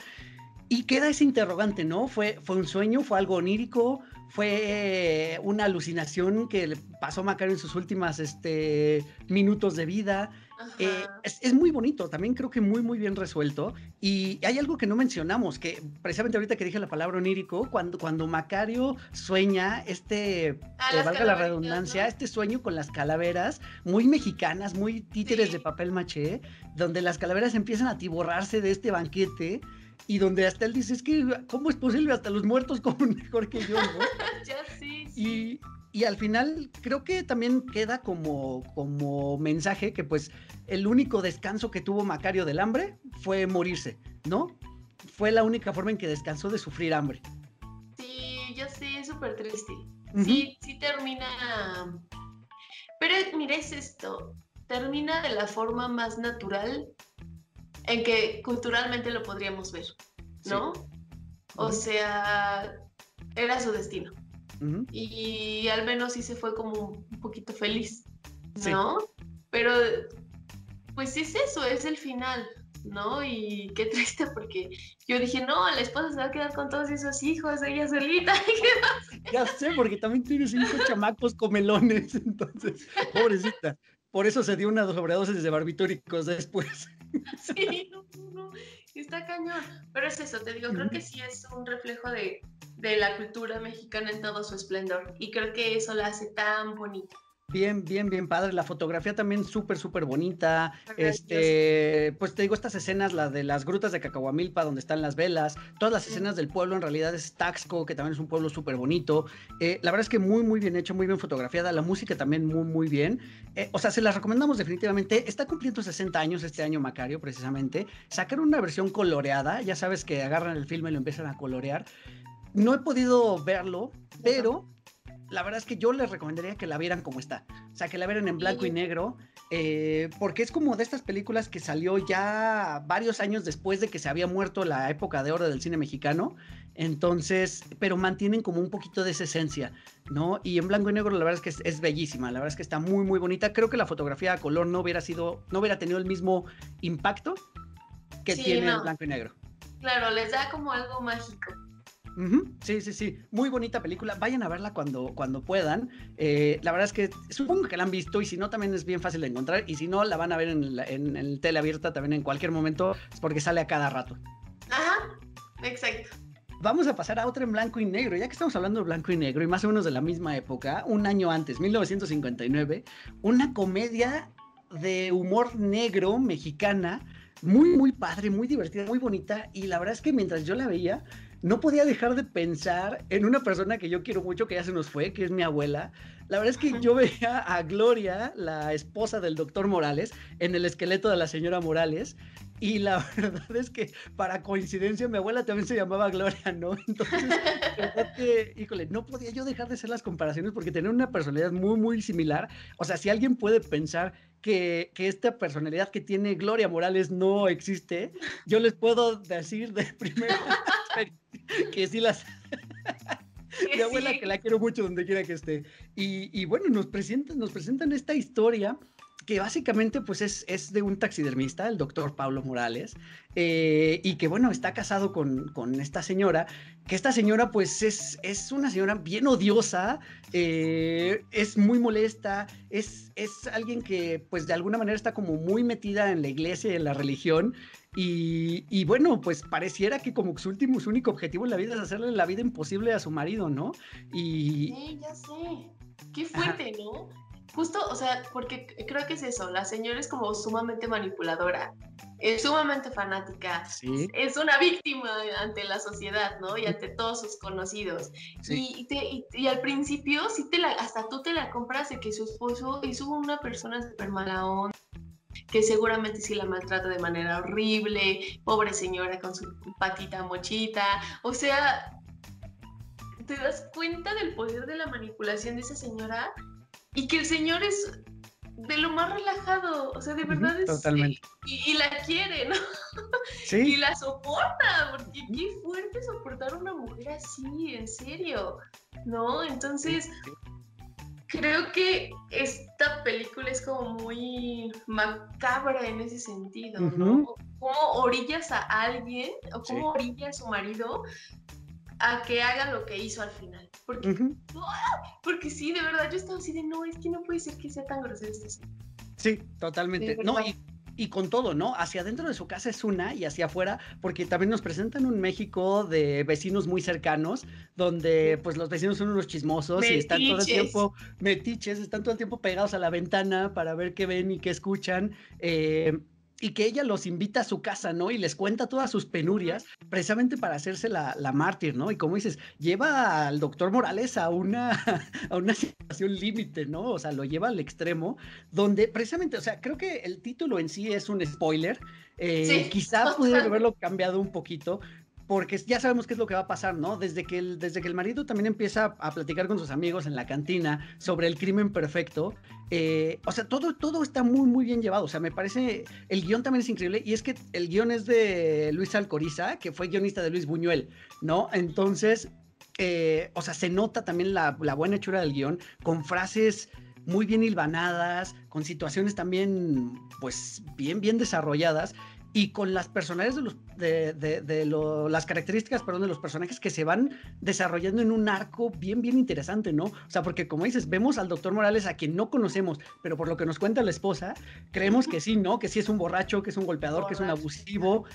Y queda ese interrogante, ¿no? ¿Fue, fue un sueño? ¿Fue algo onírico? ¿Fue una alucinación que le pasó a Macario en sus últimos este, minutos de vida? Eh, es, muy bonito, también creo que muy, muy bien resuelto. Y hay algo que no mencionamos, que precisamente ahorita que dije la palabra onírico, cuando, cuando Macario sueña este, ah, eh, valga la redundancia, este sueño con las calaveras, muy mexicanas, muy títeres de papel maché, donde las calaveras empiezan a tiborrarse de este banquete y donde hasta él dice, es que, ¿cómo es posible? Hasta los muertos comen mejor que yo, ¿no? ya sí, sí. Y, y, al final creo que también queda como, como mensaje que pues el único descanso que tuvo Macario del hambre fue morirse, ¿no? Fue la única forma en que descansó de sufrir hambre. Sí, ya sé, es súper triste. Sí, sí termina... Pero mira, es esto, termina de la forma más natural en que culturalmente lo podríamos ver, ¿no? O sea, era su destino. Y al menos sí se fue como un poquito feliz, ¿no? Pero, pues es eso, es el final, ¿no? Y qué triste porque yo dije, no, la esposa se va a quedar con todos esos hijos, ella solita. ya sé, porque también tiene cinco chamacos comelones, entonces, pobrecita. Por eso se dio una sobredosis de barbitúricos después. Sí, no, no, está cañón. Pero es eso, te digo, creo que sí es un reflejo de, de la cultura mexicana en todo su esplendor. Y creo que eso la hace tan bonita. Bien, bien, bien padre. La fotografía también súper, súper bonita. Este, pues te digo, estas escenas, la de las grutas de Cacahuamilpa, donde están las velas, todas las escenas del pueblo, en realidad es Taxco, que también es un pueblo súper bonito. Eh, la verdad es que muy, muy bien hecho, muy bien fotografiada. La música también muy, muy bien. Eh, o sea, se las recomendamos definitivamente. Está cumpliendo 60 años este año Macario, precisamente. Sacaron una versión coloreada. Ya sabes que agarran el filme y lo empiezan a colorear. No he podido verlo, pero la verdad es que yo les recomendaría que la vieran como está. O sea, que la vieran en blanco y negro, eh, porque es como de estas películas que salió ya varios años después de que se había muerto la época de oro del cine mexicano. Entonces, pero mantienen como un poquito de esa esencia, ¿no? Y en blanco y negro la verdad es que es, bellísima, la verdad es que está muy, muy bonita. Creo que la fotografía a color no hubiera sido, no hubiera tenido el mismo impacto que tiene en blanco y negro. Claro, les da como algo mágico. Sí, sí, sí. Muy bonita película. Vayan a verla cuando, cuando puedan. Eh, la verdad es que supongo que la han visto y si no, también es bien fácil de encontrar. Y si no, la van a ver en, en, en tele abierta también en cualquier momento, es porque sale a cada rato. Ajá, exacto. Vamos a pasar a otra en blanco y negro, ya que estamos hablando de blanco y negro y más o menos de la misma época, un año antes, 1959, una comedia de humor negro mexicana, muy, muy padre, muy divertida, muy bonita. Y la verdad es que mientras yo la veía, no podía dejar de pensar en una persona que yo quiero mucho, que ya se nos fue, que es mi abuela. La verdad es que yo veía a Gloria, la esposa del doctor Morales, en el esqueleto de la señora Morales. Y la verdad es que, para coincidencia, mi abuela también se llamaba Gloria, ¿no? Entonces, verdad que, híjole, no podía yo dejar de hacer las comparaciones porque tenían una personalidad muy, muy similar. O sea, si alguien puede pensar que, que, esta personalidad que tiene Gloria Morales no existe, yo les puedo decir de primera que sí las... Mi abuela, que la quiero mucho donde quiera que esté. Y, y, bueno, nos presentan, nos presentan esta historia que básicamente pues es, es de un taxidermista, el doctor Pablo Morales, eh, y que bueno, está casado con, con, esta señora, que esta señora pues es, es una señora bien odiosa, eh, es muy molesta, es, es alguien que pues de alguna manera está como muy metida en la iglesia y en la religión, y, y, bueno, pues pareciera que como su último, su único objetivo en la vida es hacerle la vida imposible a su marido, ¿no? Y... Sí, ya sé. Qué fuerte. ¿no? Justo, o sea, porque creo que es eso, la señora es como sumamente manipuladora, es sumamente fanática, ¿Sí? es una víctima ante la sociedad, ¿no? Y ante todos sus conocidos. Sí. Y, te, y, y, al principio, sí te la, hasta tú te la compras de que su esposo es una persona súper mala onda que seguramente sí la maltrata de manera horrible, pobre señora con su patita mochita, o sea, ¿te das cuenta del poder de la manipulación de esa señora? Y que el señor es de lo más relajado, o sea, de verdad es... Totalmente. Y, y, la quiere, ¿no? Sí. Y la soporta, porque qué fuerte soportar a una mujer así, en serio, ¿no? Entonces, creo que esta película es como muy macabra en ese sentido, ¿no? Uh -huh. Cómo orillas a alguien, o cómo sí. orillas a su marido a que haga lo que hizo al final. Porque, uh -huh. porque sí, de verdad, yo estaba así de, no, es que no puede ser que sea tan grosero este. Sí, totalmente. No, y, y, con todo, ¿no? Hacia adentro de su casa es una y hacia afuera, porque también nos presentan un México de vecinos muy cercanos, donde pues los vecinos son unos chismosos metiches. y están todo el tiempo metiches, están todo el tiempo pegados a la ventana para ver qué ven y qué escuchan. Eh, y que ella los invita a su casa, ¿no? Y les cuenta todas sus penurias, precisamente para hacerse la, la mártir, ¿no? Y como dices, lleva al doctor Morales a una, a una situación límite, ¿no? O sea, lo lleva al extremo, donde precisamente, o sea, creo que el título en sí es un spoiler. Eh, sí. Quizá pudiera haberlo cambiado un poquito, porque ya sabemos qué es lo que va a pasar, ¿no? Desde que el, desde que el marido también empieza a platicar con sus amigos en la cantina sobre el crimen perfecto, eh, o sea, todo, todo está muy, muy bien llevado, o sea, me parece, el guion también es increíble, y es que el guion es de Luis Alcoriza, que fue guionista de Luis Buñuel, ¿no? Entonces, eh, o sea, se nota también la, la buena hechura del guion, con frases muy bien hilvanadas, con situaciones también, pues, bien, bien desarrolladas, y con las personalidades de, los, de, de, de lo, las características, perdón, de los personajes que se van desarrollando en un arco bien, bien interesante, ¿no? O sea, porque como dices, vemos al doctor Morales a quien no conocemos, pero por lo que nos cuenta la esposa, creemos que sí, ¿no? Que sí es un borracho, que es un golpeador, borracho. que es un abusivo.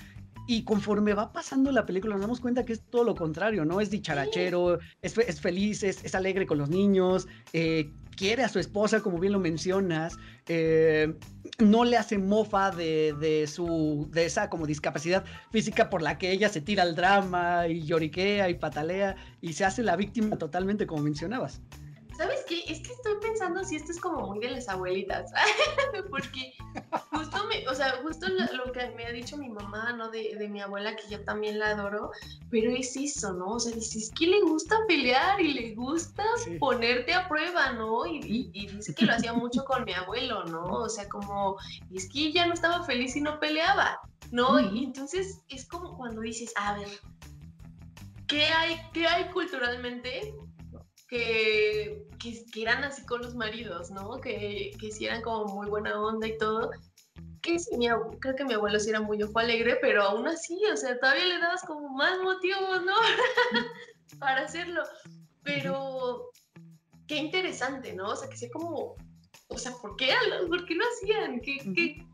Y conforme va pasando la película nos damos cuenta que es todo lo contrario, ¿no? Es dicharachero, es, es feliz, es, es, alegre con los niños, eh, quiere a su esposa, como bien lo mencionas, eh, no le hace mofa de, de, su, de esa como discapacidad física por la que ella se tira al drama y lloriquea y patalea y se hace la víctima totalmente como mencionabas. ¿Sabes qué? Es que estoy pensando si esto es como muy de las abuelitas, porque justo, me, o sea, justo lo, lo, que me ha dicho mi mamá, ¿no? De, de, mi abuela, que yo también la adoro, pero es eso, ¿no? O sea, dice, es que le gusta pelear y le gusta sí. ponerte a prueba, ¿no? Y, y, y, dice que lo hacía mucho con mi abuelo, ¿no? O sea, como, es que ella no estaba feliz y no peleaba, ¿no? Y entonces es como cuando dices, a ver, ¿qué hay, qué hay culturalmente que, que, que, eran así con los maridos, ¿no? Que, que sí eran como muy buena onda y todo. Que sí, mi, creo que mi abuelo sí era muy ojo alegre, pero aún así, o sea, todavía le dabas como más motivos, ¿no? Para hacerlo. Pero qué interesante, ¿no? O sea, que sea como, o sea, ¿por qué, ¿por qué lo hacían? ¿Qué, qué,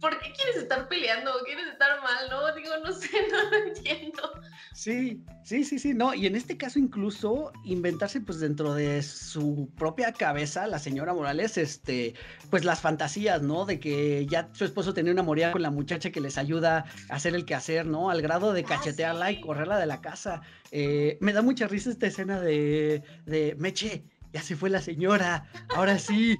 ¿por qué quieres estar peleando? ¿Quieres estar mal? No, digo, no sé, no lo entiendo. Sí, sí, sí, sí, no, y en este caso incluso inventarse pues dentro de su propia cabeza, la señora Morales, este, pues las fantasías, ¿no? De que ya su esposo tenía una moría con la muchacha que les ayuda a hacer el quehacer, ¿no? Al grado de ah, cachetearla y correrla de la casa. Eh, me da mucha risa esta escena de, de Meche, ya se fue la señora, ahora sí,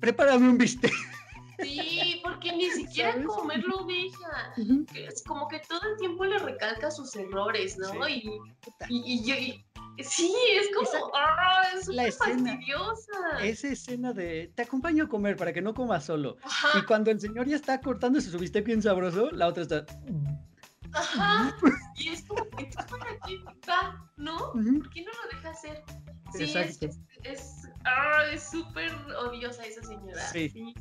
prepárame un bistec. Sí, porque ni siquiera comer lo deja. Es como que todo el tiempo le recalca sus errores, ¿no? Y, y, yo. sí, es como. ¡ah! es la escena, fastidiosa. Esa escena de. Te acompaño a comer para que no comas solo. Y cuando el señor ya está cortándose su bistec bien sabroso, la otra está. Ajá. Y es como, ¿entonces para qué va? ¿No? ¿Por qué no lo deja hacer? Sí, Exacto. es, es, ah, es súper odiosa esa señora. Sí. sí.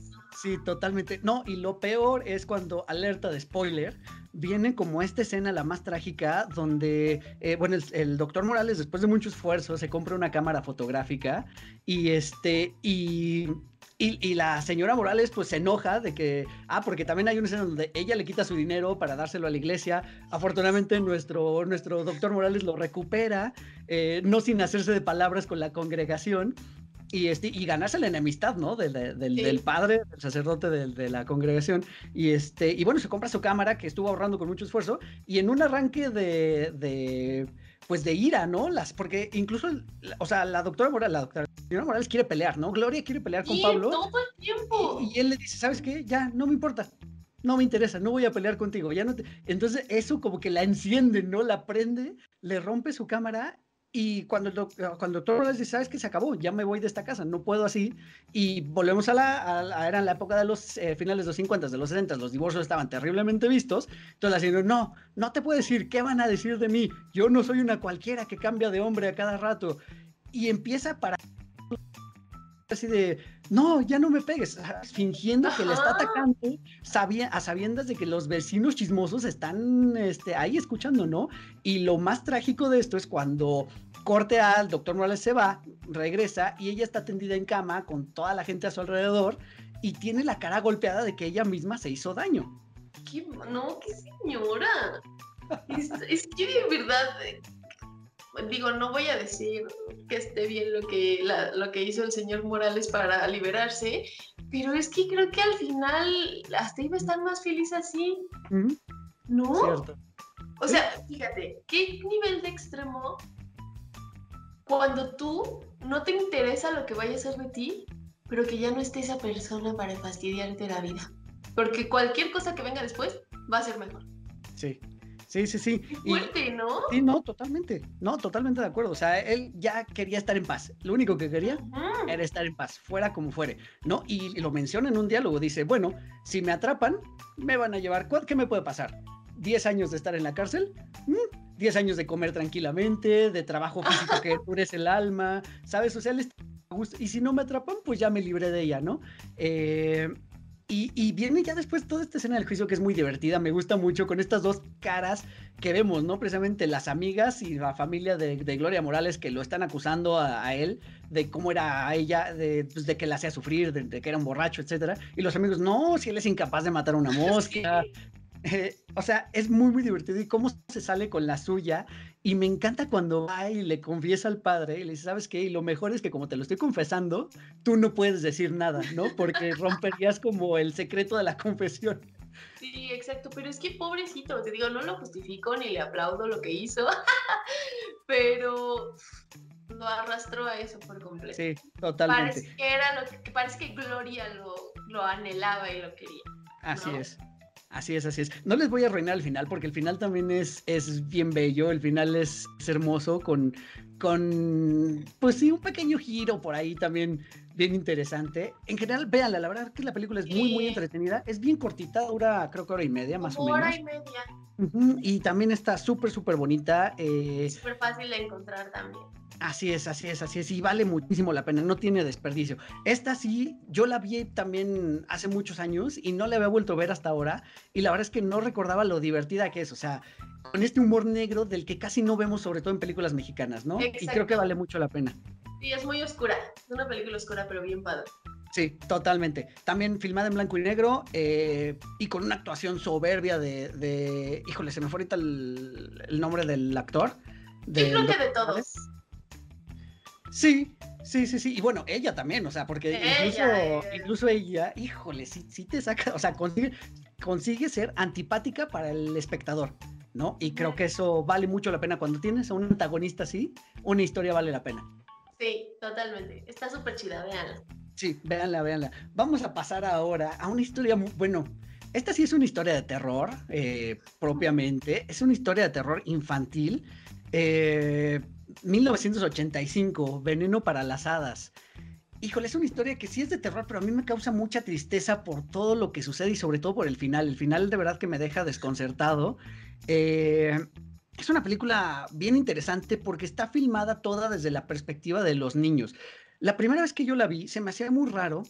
Totalmente. No, y lo peor es cuando, alerta de spoiler, viene como esta escena la más trágica donde, eh, bueno, el, el, doctor Morales después de mucho esfuerzo se compra una cámara fotográfica y este, y y, la señora Morales pues se enoja de que, ah, porque también hay una escena donde ella le quita su dinero para dárselo a la iglesia. Afortunadamente nuestro, nuestro doctor Morales lo recupera, eh, no sin hacerse de palabras con la congregación. Y, este, y ganarse la enemistad, ¿no? Del, del, padre, del sacerdote de, la congregación. Y, este, y bueno, se compra su cámara que estuvo ahorrando con mucho esfuerzo. Y en un arranque de pues de ira, ¿no? Las, porque incluso, o sea, la doctora Morales, la doctora Morales quiere pelear, ¿no? Gloria quiere pelear con Pablo. todo el tiempo. Y, él le dice, ¿sabes qué? Ya, no me importa. No me interesa, no voy a pelear contigo. Ya no Entonces, eso como que la enciende, ¿no? La prende, le rompe su cámara y cuando el, cuando doctor dice, sabes que se acabó, ya me voy de esta casa, no puedo así. Y volvemos a la, a, era la época de los eh, finales de los 50, de los 60, los divorcios estaban terriblemente vistos. Entonces la señora, no, no te puedo decir, ¿qué van a decir de mí? Yo no soy una cualquiera que cambia de hombre a cada rato. Y empieza para así de, no, ya no me pegues, fingiendo que le está atacando, sabía, a sabiendas de que los vecinos chismosos están este, ahí escuchando, ¿no? Y lo más trágico de esto es cuando corte al doctor Morales se va, regresa y ella está tendida en cama con toda la gente a su alrededor y tiene la cara golpeada de que ella misma se hizo daño. ¿Qué, no, qué señora. es, es que de verdad digo, no voy a decir que esté bien lo que, lo que hizo el señor Morales para liberarse, pero es que creo que al final hasta iba a estar más feliz así. ¿No? O sea, fíjate, ¿qué nivel de extremo cuando tú no te interesa lo que vaya a ser de ti, pero que ya no esté esa persona para fastidiarte la vida? Porque cualquier cosa que venga después va a ser mejor. Sí, Sí, sí, sí. fuerte, ¿no? Sí, no, totalmente. No, totalmente de acuerdo. O sea, él ya quería estar en paz. Lo único que quería era estar en paz, fuera como fuere, ¿no? Y, lo menciona en un diálogo. Dice, bueno, si me atrapan, me van a llevar. ¿Qué me puede pasar? ¿10 años de estar en la cárcel? ¿10 mm, años de comer tranquilamente? ¿De trabajo físico que cures el alma? ¿Sabes? O sea, él está y si no me atrapan, pues ya me libré de ella, ¿no? Eh, y, viene ya después toda esta escena del juicio que es muy divertida, me gusta mucho con estas dos caras que vemos, ¿no? Precisamente las amigas y la familia de, Gloria Morales que lo están acusando a, él de cómo era a ella, de, pues, de, que la hacía sufrir, de, que era un borracho, etcétera. Y los amigos, no, si él es incapaz de matar a una mosca. Eh, o sea, es muy, muy divertido y cómo se sale con la suya y me encanta cuando va y le confiesa al padre y le dice, ¿sabes qué? Y lo mejor es que como te lo estoy confesando, tú no puedes decir nada, ¿no? Porque romperías como el secreto de la confesión. Sí, exacto, pero es que pobrecito, te digo, no lo justifico ni le aplaudo lo que hizo, pero lo arrastró a eso por completo. Sí, totalmente. Parece que, era lo que, parece que Gloria lo, lo anhelaba y lo quería. Así es. Así es, así es. No les voy a arruinar el final porque el final también es, es bien bello, el final es, hermoso con, con, pues sí, un pequeño giro por ahí también bien interesante. En general, véanla, la verdad que la película es muy, muy entretenida. Es bien cortita, dura creo que hora y media más o menos. Hora y media. Y también está súper, súper bonita. Eh, súper fácil de encontrar también. Así es, así es, así es, y vale muchísimo la pena, no tiene desperdicio. Esta sí, yo la vi también hace muchos años y no la había vuelto a ver hasta ahora, y la verdad es que no recordaba lo divertida que es, o sea, con este humor negro del que casi no vemos, sobre todo en películas mexicanas, ¿no? Y creo que vale mucho la pena. Sí, es muy oscura, es una película oscura, pero bien padre. Sí, totalmente. También filmada en blanco y negro eh, y con una actuación soberbia de, híjole, se me fue ahorita el, nombre del actor. De, creo que de todos. Sí, sí, sí, sí. Y bueno, ella también, o sea, porque incluso, incluso ella, híjole, sí, sí te saca, o sea, consigue, consigue ser antipática para el espectador. ¿no? Y creo que eso vale mucho la pena. Cuando tienes a un antagonista así, una historia vale la pena. Sí, totalmente. Está súper chida, véanla. Sí, véanla, véanla. Vamos a pasar ahora a una historia muy, bueno, esta sí es una historia de terror, eh, propiamente. Es una historia de terror infantil. 1985, eh, Veneno para las Hadas. Híjole, es una historia que sí es de terror, pero a mí me causa mucha tristeza por todo lo que sucede y sobre todo por el final. El final de verdad que me deja desconcertado. Eh, es una película bien interesante porque está filmada toda desde la perspectiva de los niños. La primera vez que yo la vi se me hacía muy raro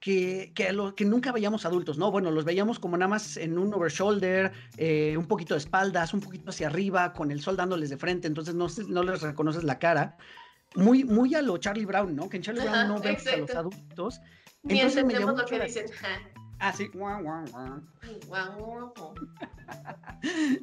que, que, lo, que nunca veíamos adultos, ¿no? Bueno, los veíamos como nada más en un overshoulder, eh, un poquito de espaldas, un poquito hacia arriba, con el sol dándoles de frente, entonces no, no les reconoces la cara. Muy, muy a lo Charlie Brown, ¿no? Que en Charlie Brown no vemos a los adultos. Ni entendemos lo que dicen. Ah, sí.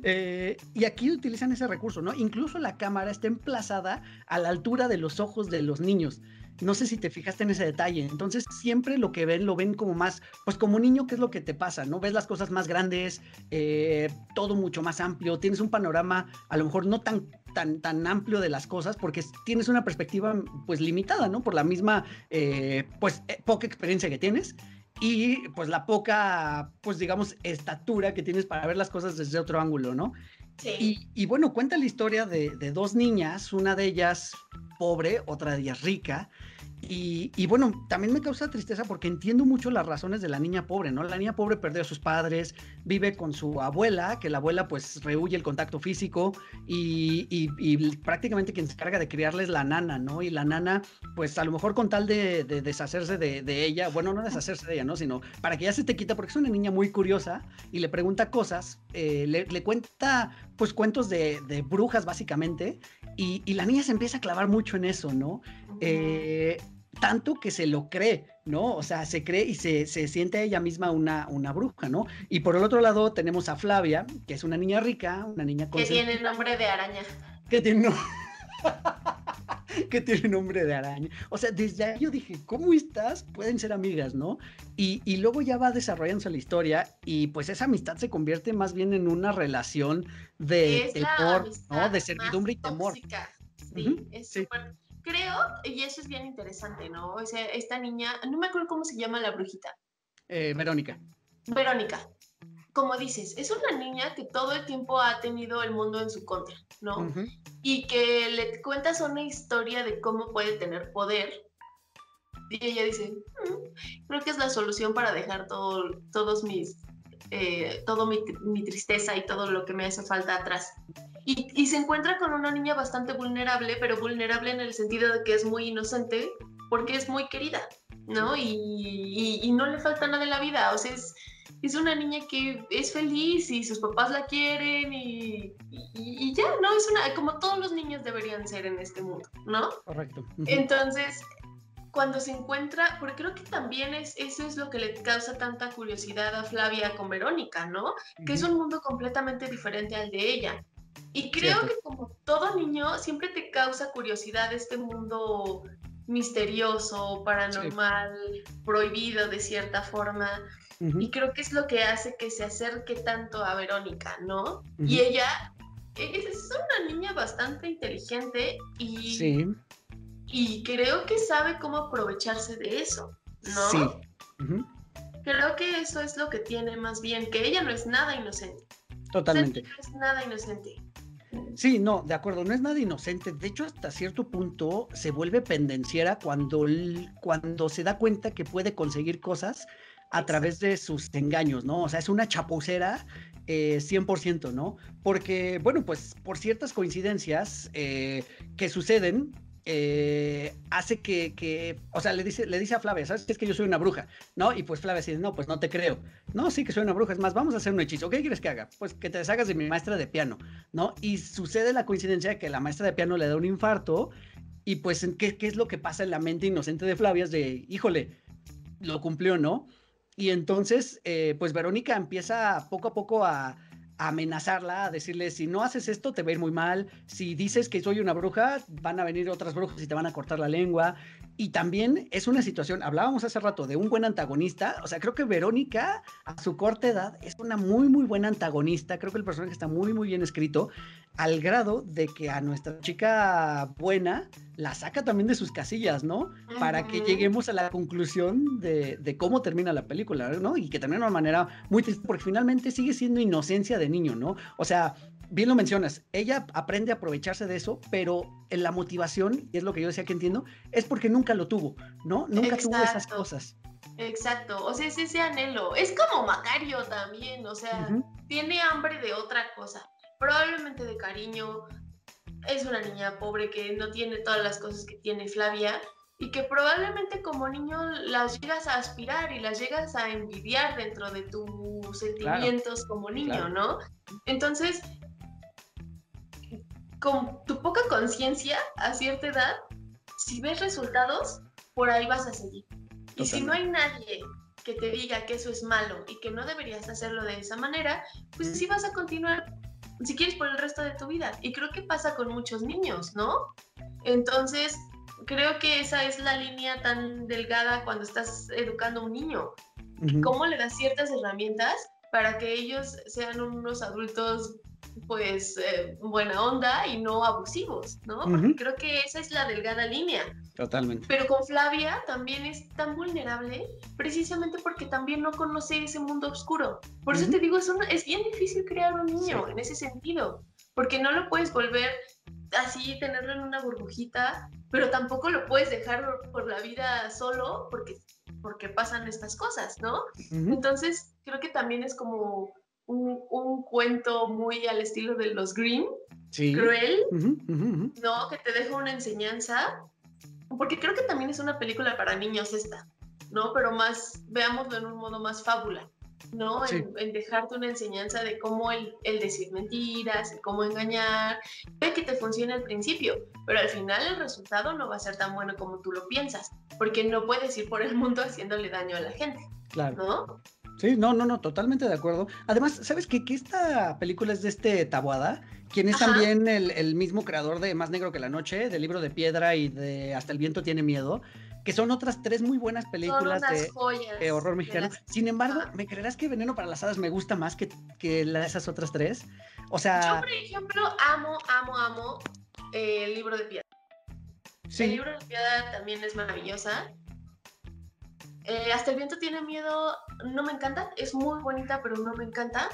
Eh, y aquí utilizan ese recurso, ¿no? Incluso la cámara está emplazada a la altura de los ojos de los niños. No sé si te fijaste en ese detalle. Entonces, siempre lo que ven, lo ven como más, pues como niño, ¿qué es lo que te pasa? ¿No? Ves las cosas más grandes, eh, todo mucho más amplio, tienes un panorama a lo mejor no tan Tan, tan, amplio de las cosas porque tienes una perspectiva pues limitada, ¿no? Por la misma eh, pues poca experiencia que tienes y pues la poca, pues digamos, estatura que tienes para ver las cosas desde otro ángulo, ¿no? Sí. Y, bueno, cuenta la historia de, de, dos niñas, una de ellas pobre, otra de ellas rica, y, bueno, también me causa tristeza porque entiendo mucho las razones de la niña pobre, ¿no? La niña pobre perdió a sus padres, vive con su abuela, que la abuela pues rehuye el contacto físico y, prácticamente quien se encarga de criarles la nana, ¿no? Y la nana, pues a lo mejor con tal de, deshacerse de, ella, bueno, no deshacerse de ella, ¿no? Sino para que ya se te quita, porque es una niña muy curiosa y le pregunta cosas, eh, le, cuenta pues cuentos de, brujas básicamente y, la niña se empieza a clavar mucho en eso, ¿no? Eh, tanto que se lo cree, ¿no? O sea, se cree y se, se siente ella misma una, una bruja, ¿no? Y por el otro lado tenemos a Flavia, que es una niña rica, una niña con... Que tiene nombre de araña. Que tiene, que tiene nombre de araña. O sea, desde ahí yo dije, ¿cómo estás? Pueden ser amigas, ¿no? Y, y luego ya va desarrollándose la historia y pues esa amistad se convierte más bien en una relación de temor, ¿no? De servidumbre y temor. Sí, es súper creo, y eso es bien interesante, ¿no? O sea, esta niña, no me acuerdo cómo se llama la brujita. Eh, Verónica. Verónica. Como dices, es una niña que todo el tiempo ha tenido el mundo en su contra, ¿no? Y que le cuentas una historia de cómo puede tener poder. Y ella dice, mm, creo que es la solución para dejar todo, todos mis, eh, todo mi, mi tristeza y todo lo que me hace falta atrás. Y, se encuentra con una niña bastante vulnerable, pero vulnerable en el sentido de que es muy inocente porque es muy querida, ¿no? Y, no le falta nada en la vida, o sea, es, es una niña que es feliz y sus papás la quieren y, ya, ¿no? Es una, como todos los niños deberían ser en este mundo, ¿no? Correcto. Entonces, cuando se encuentra, porque creo que también es, eso es lo que le causa tanta curiosidad a Flavia con Verónica, ¿no? Que es un mundo completamente diferente al de ella. Y creo que como todo niño siempre te causa curiosidad este mundo misterioso, paranormal, prohibido de cierta forma. Y creo que es lo que hace que se acerque tanto a Verónica, ¿no? Y ella es una niña bastante inteligente y, sí. y creo que sabe cómo aprovecharse de eso, ¿no? Sí. Creo que eso es lo que tiene más bien, que ella no es nada inocente. Totalmente. no es nada inocente. Sí, no, de acuerdo, no es nada inocente. De hecho, hasta cierto punto se vuelve pendenciera cuando, cuando se da cuenta que puede conseguir cosas a través de sus engaños, ¿no? O sea, es una chapucera eh, 100%, ¿no? Porque, bueno, pues por ciertas coincidencias eh, que suceden, eh, hace que, o sea, le dice, le dice a Flavia, ¿sabes? Es que yo soy una bruja, ¿no? Y pues Flavia dice, no, pues no te creo. No, sí que soy una bruja, es más, vamos a hacer un hechizo. ¿Qué quieres que haga? Pues que te deshagas de mi maestra de piano, ¿no? Y sucede la coincidencia de que la maestra de piano le da un infarto y pues, ¿qué, qué es lo que pasa en la mente inocente de Flavia? Es de, híjole, lo cumplió, ¿no? Y entonces, eh, pues Verónica empieza poco a poco a, amenazarla, a decirle, si no haces esto, te va muy mal, si dices que soy una bruja, van a venir otras brujas y te van a cortar la lengua. Y también es una situación, hablábamos hace rato de un buen antagonista, o sea, creo que Verónica a su corta edad es una muy, muy buena antagonista, creo que el personaje está muy, muy bien escrito, al grado de que a nuestra chica buena la saca también de sus casillas, ¿no? Para que lleguemos a la conclusión de, de, cómo termina la película, ¿no? Y que termina de una manera muy triste, porque finalmente sigue siendo inocencia de niño, ¿no? O sea, bien lo mencionas, ella aprende a aprovecharse de eso, pero en la motivación, y es lo que yo decía que entiendo, es porque nunca lo tuvo, ¿no? Nunca tuvo esas cosas. Exacto, o sea, es ese anhelo. Es como Macario también, o sea, tiene hambre de otra cosa, probablemente de cariño. Es una niña pobre que no tiene todas las cosas que tiene Flavia y que probablemente como niño las llegas a aspirar y las llegas a envidiar dentro de tus sentimientos como niño, ¿no? Entonces, con tu poca conciencia a cierta edad, si ves resultados, por ahí vas a seguir. Y si no hay nadie que te diga que eso es malo y que no deberías hacerlo de esa manera, pues sí vas a continuar, si quieres, por el resto de tu vida. Y creo que pasa con muchos niños, ¿no? Entonces, creo que esa es la línea tan delgada cuando estás educando a un niño. ¿Cómo le das ciertas herramientas para que ellos sean unos adultos pues eh, buena onda y no abusivos, ¿no? Porque creo que esa es la delgada línea. Totalmente. Pero con Flavia también es tan vulnerable precisamente porque también no conoce ese mundo oscuro. Por eso te digo, es, es bien difícil crear un niño en ese sentido, porque no lo puedes volver así, tenerlo en una burbujita, pero tampoco lo puedes dejar por la vida solo porque, porque pasan estas cosas, ¿no? Entonces, creo que también es como un, cuento muy al estilo de los Green, cruel, ¿no? Que te deja una enseñanza, porque creo que también es una película para niños esta, ¿no? Pero más, veámoslo en un modo más fábula. ¿no? En, dejarte una enseñanza de cómo el, el decir mentiras, cómo engañar, ve que te funciona al principio, pero al final el resultado no va a ser tan bueno como tú lo piensas, porque no puedes ir por el mundo haciéndole daño a la gente, claro. ¿no? Sí, no, no, no, totalmente de acuerdo. Además, ¿sabes qué? Que esta película es de este Tabuada, quien es también el, mismo creador de Más Negro que la Noche, del libro de piedra y de Hasta el viento tiene miedo, que son otras tres muy buenas películas de, horror mexicano. Sin embargo, ¿me creerás que Veneno para las Hadas me gusta más que, que esas otras tres? O sea... Yo, por ejemplo, amo, amo, amo eh, el libro de piedra. Sí. El libro de piedra también es maravillosa. Eh, Hasta el viento tiene miedo, no me encanta, es muy bonita, pero no me encanta.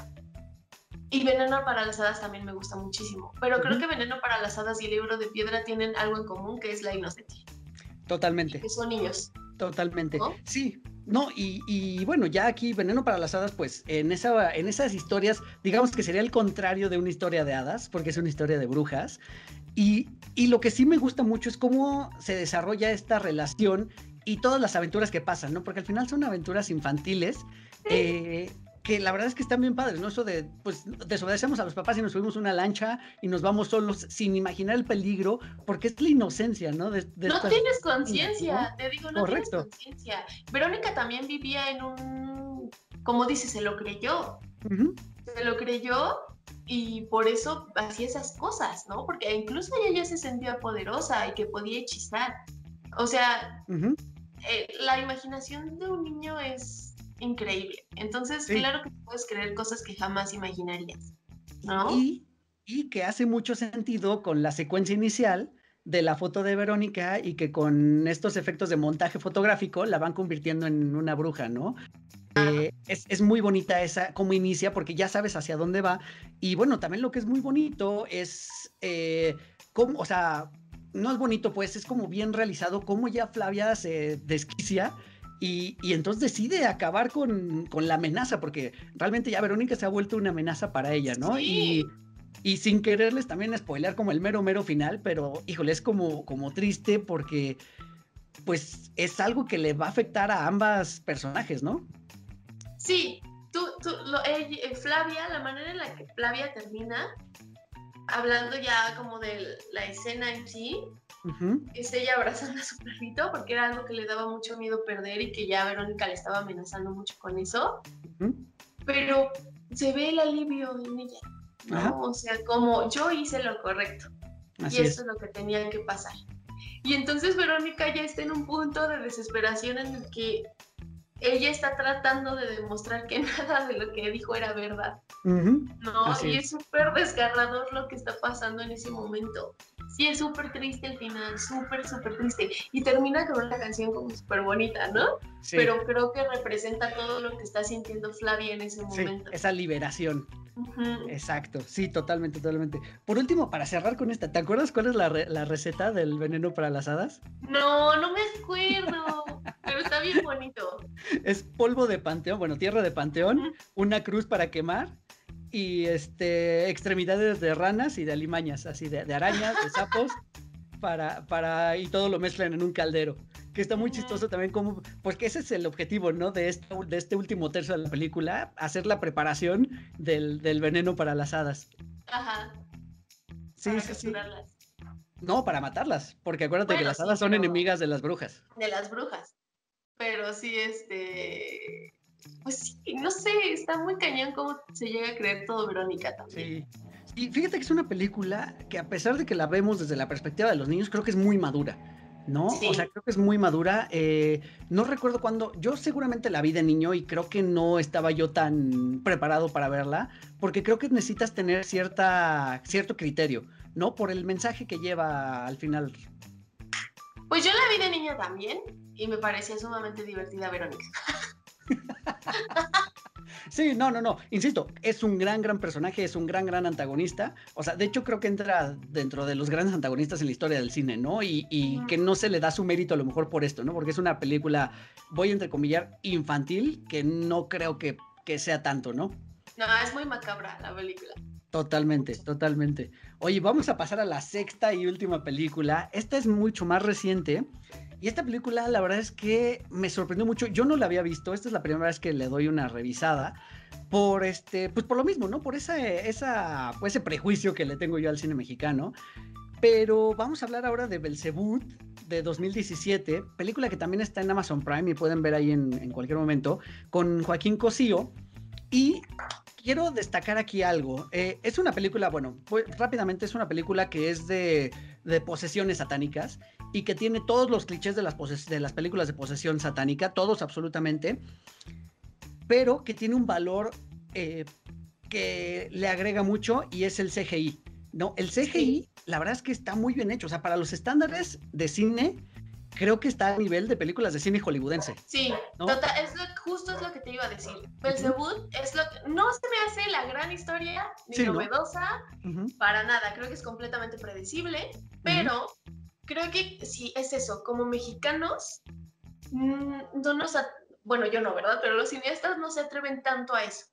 Y Veneno para las Hadas también me gusta muchísimo. Pero creo que Veneno para las Hadas y el libro de piedra tienen algo en común, que es la inocencia. Totalmente. que son niños. Totalmente. Sí, no, y, bueno, ya aquí Veneno para las Hadas, pues en, esa, en esas historias, digamos que sería el contrario de una historia de hadas, porque es una historia de brujas. Y, y lo que sí me gusta mucho es cómo se desarrolla esta relación y todas las aventuras que pasan, ¿no? Porque al final son aventuras infantiles. Eh, que la verdad es que están bien padres, ¿no? Eso de, pues, desobedecemos a los papás y nos subimos una lancha y nos vamos solos sin imaginar el peligro, porque es la inocencia, ¿no? no tienes conciencia, te digo, no tienes conciencia. Verónica también vivía en un, como dice, se lo creyó. Se lo creyó y por eso hacía esas cosas, ¿no? Porque incluso ella ya se sentía poderosa y que podía hechizar. O sea, eh, la imaginación de un niño es increíble. Entonces, claro que puedes creer cosas que jamás imaginarías, ¿no? Y, y que hace mucho sentido con la secuencia inicial de la foto de Verónica y que con estos efectos de montaje fotográfico la van convirtiendo en una bruja, ¿no? Eh, es, es, muy bonita esa, como inicia, porque ya sabes hacia dónde va. Y bueno, también lo que es muy bonito es, eh, cómo, o sea, no es bonito, pues es como bien realizado, cómo ya Flavia se desquicia y, entonces decide acabar con, la amenaza, porque realmente ya Verónica se ha vuelto una amenaza para ella, ¿no? Y, y, sin quererles también spoilear como el mero, mero final, pero híjole, es como, como triste porque pues es algo que le va a afectar a ambas personajes, ¿no? Sí, tú, tú eh, Flavia, la manera en la que Flavia termina, hablando ya como de la escena en sí, es ella abrazando a su perrito porque era algo que le daba mucho miedo perder y que ya Verónica le estaba amenazando mucho con eso. Pero se ve el alivio en ella, ¿no? O sea, como yo hice lo correcto. y eso es. lo que tenía que pasar. Y entonces Verónica ya está en un punto de desesperación en el que ella está tratando de demostrar que nada de lo que dijo era verdad. No, y es súper desgarrador lo que está pasando en ese momento. Sí, es súper triste el final, súper, súper triste. Y termina con una canción como súper bonita, ¿no? Pero creo que representa todo lo que está sintiendo Flavia en ese momento. esa liberación. Exacto, sí, totalmente, totalmente. Por último, para cerrar con esta, ¿te acuerdas cuál es la, la receta del veneno para las hadas? No, no me acuerdo, pero está bien bonito. Es polvo de panteón, bueno, tierra de panteón, una cruz para quemar y este extremidades de ranas y de alimañas, así de, de arañas, de sapos, para, para, y todo lo mezclan en un caldero que está muy chistoso también como, pues que ese es el objetivo, ¿no? De este, de este último tercio de la película, hacer la preparación del, veneno para las hadas. Ajá. Sí, sí, sí. No, para matarlas, porque acuérdate que las hadas son enemigas de las brujas. De las brujas. Pero sí, este... Pues sí, no sé, está muy cañón cómo se llega a creer todo Verónica también. Sí. Y fíjate que es una película que a pesar de que la vemos desde la perspectiva de los niños, creo que es muy madura. ¿no? O sea, creo que es muy madura. Eh, no recuerdo cuándo, yo seguramente la vi de niño y creo que no estaba yo tan preparado para verla, porque creo que necesitas tener cierta, cierto criterio, ¿no? Por el mensaje que lleva al final. Pues yo la vi de niño también y me parecía sumamente divertida Verónica. Sí, no, no, no. Insisto, es un gran, gran personaje, es un gran, gran antagonista. O sea, de hecho creo que entra dentro de los grandes antagonistas en la historia del cine, ¿no? Y, que no se le da su mérito a lo mejor por esto, ¿no? Porque es una película, voy a entrecomillar, infantil, que no creo que, que sea tanto, ¿no? No, es muy macabra la película. Totalmente, totalmente. Oye, vamos a pasar a la sexta y última película. Esta es mucho más reciente y esta película, la verdad es que me sorprendió mucho. Yo no la había visto. Esta es la primera vez que le doy una revisada. Por este, pues por lo mismo, ¿no? Por esa, esa, pues ese prejuicio que le tengo yo al cine mexicano. Pero vamos a hablar ahora de Belzebut de 2017, película que también está en Amazon Prime y pueden ver ahí en, en cualquier momento, con Joaquín Cosío. Y quiero destacar aquí algo. Eh, es una película, bueno, pues, rápidamente es una película que es de, de, posesiones satánicas y que tiene todos los clichés de las, de las películas de posesión satánica, todos absolutamente, pero que tiene un valor eh, que le agrega mucho y es el CGI. No, el CGI, la verdad es que está muy bien hecho. O sea, para los estándares de cine, creo que está a nivel de películas de cine hollywoodense. Sí, total, es justo es lo que te iba a decir. Belzebub es lo que, no se me hace la gran historia ni novedosa, para nada, creo que es completamente predecible, pero creo que sí, es eso, como mexicanos, mm, no nos, bueno, yo no, ¿verdad? Pero los cineastas no se atreven tanto a eso.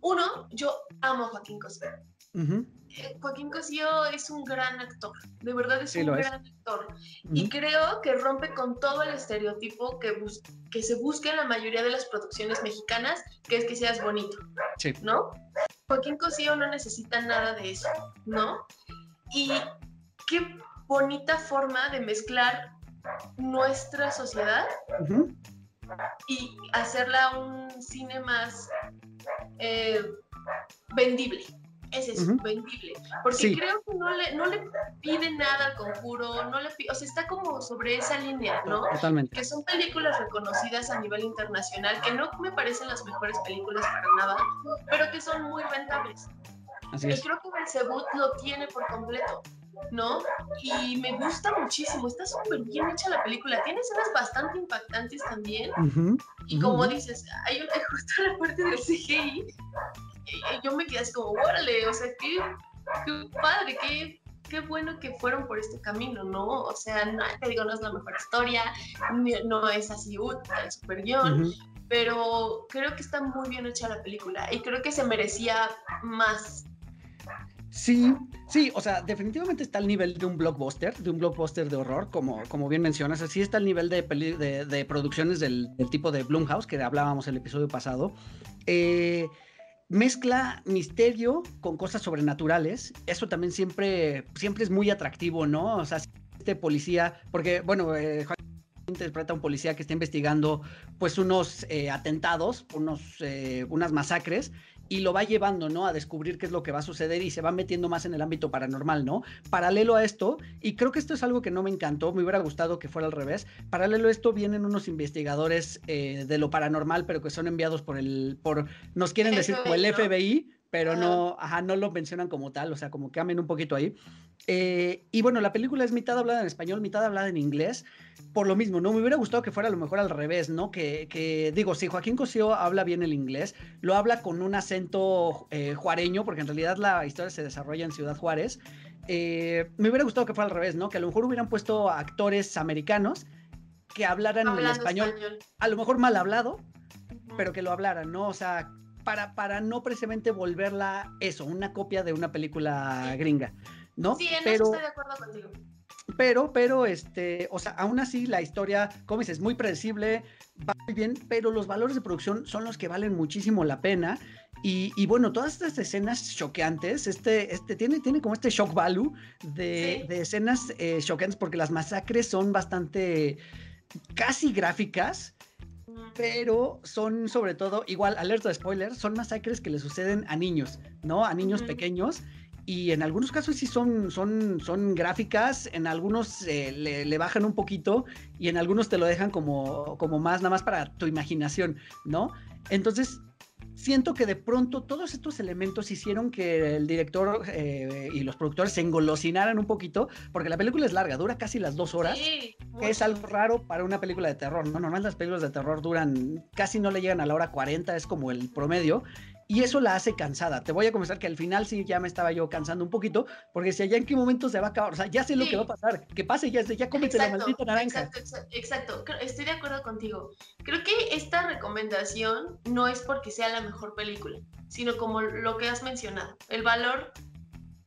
Uno, yo amo a Joaquín Cosío. Eh, Joaquín Cosío es un gran actor, de verdad es un gran actor. Y creo que rompe con todo el estereotipo que, que se busca en la mayoría de las producciones mexicanas, que es que seas bonito, ¿no? Joaquín Cosío no necesita nada de eso, ¿no? Y qué bonita forma de mezclar nuestra sociedad y hacerla un cine más eh, vendible. Ese es vendible. Porque creo que no le, no le pide nada al conjuro, no le o sea, está como sobre esa línea, ¿no? Totalmente. Que son películas reconocidas a nivel internacional, que no me parecen las mejores películas para nada, pero que son muy rentables. Así es. Y creo que Belzebut lo tiene por completo. ¿No? Y me gusta muchísimo, está súper bien hecha la película, tiene escenas bastante impactantes también. y como dices, hay una, justo la parte del CGI, yo me quedé así como, órale, o sea, qué, qué padre, qué, qué bueno que fueron por este camino, ¿no? O sea, no, te digo, no es la mejor historia, no es así el super guion, pero creo que está muy bien hecha la película y creo que se merecía más Sí, sí, o sea, definitivamente está al nivel de un blockbuster, de un blockbuster de horror, como, como bien mencionas. Así está al nivel de, de, producciones del, tipo de Blumhouse, que hablábamos el episodio pasado. Eh, mezcla misterio con cosas sobrenaturales. Eso también siempre, siempre es muy atractivo, ¿no? O sea, este policía, porque, bueno, eh, interpreta a un policía que está investigando pues unos eh, atentados, unos, eh, unas masacres y lo va llevando, ¿no? A descubrir qué es lo que va a suceder y se va metiendo más en el ámbito paranormal, ¿no? Paralelo a esto, y creo que esto es algo que no me encantó, me hubiera gustado que fuera al revés, paralelo a esto vienen unos investigadores eh, de lo paranormal, pero que son enviados por el, por, nos quieren decir como el FBI, pero no, ajá, no lo mencionan como tal, o sea, como que amen un poquito ahí. Eh, y bueno, la película es mitad hablada en español, mitad hablada en inglés, por lo mismo, ¿no? Me hubiera gustado que fuera a lo mejor al revés, ¿no? Que, que digo, si Joaquín Cosío habla bien el inglés, lo habla con un acento eh, juareño, porque en realidad la historia se desarrolla en Ciudad Juárez. Eh, me hubiera gustado que fuera al revés, ¿no? Que a lo mejor hubieran puesto actores americanos que hablaran en español, español, a lo mejor mal hablado, pero que lo hablaran, ¿no? O sea, para, para no precisamente volverla eso, una copia de una película gringa, ¿no? Sí, en pero, eso estoy de acuerdo contigo. Pero, pero, este, o sea, aún así la historia, como dices, muy predecible, va muy bien, pero los valores de producción son los que valen muchísimo la pena. Y, y bueno, todas estas escenas choqueantes, este, este, tiene, tiene como este shock value de, sí. de escenas eh, choqueantes porque las masacres son bastante casi gráficas pero son sobre todo, igual, alerta de spoiler, son masacres que le suceden a niños, ¿no? A niños uh -huh. pequeños. Y en algunos casos sí son, son, son gráficas, en algunos eh, le, le, bajan un poquito y en algunos te lo dejan como, como más, nada más para tu imaginación, ¿no? Entonces, siento que de pronto todos estos elementos hicieron que el director eh, y los productores se engolosinaran un poquito, porque la película es larga, dura casi las dos horas, sí, que es algo raro para una película de terror, ¿no? Normalmente las películas de terror duran, casi no le llegan a la hora 40, es como el promedio, y eso la hace cansada. Te voy a confesar que al final sí ya me estaba yo cansando un poquito, porque si allá en qué momento se va a acabar, o sea, ya sé sí. lo que va a pasar, que pase, ya, ya cómete la maldita naranja. Exacto, exacto, estoy de acuerdo contigo. Creo que esta recomendación no es porque sea la mejor película, sino como lo que has mencionado, el valor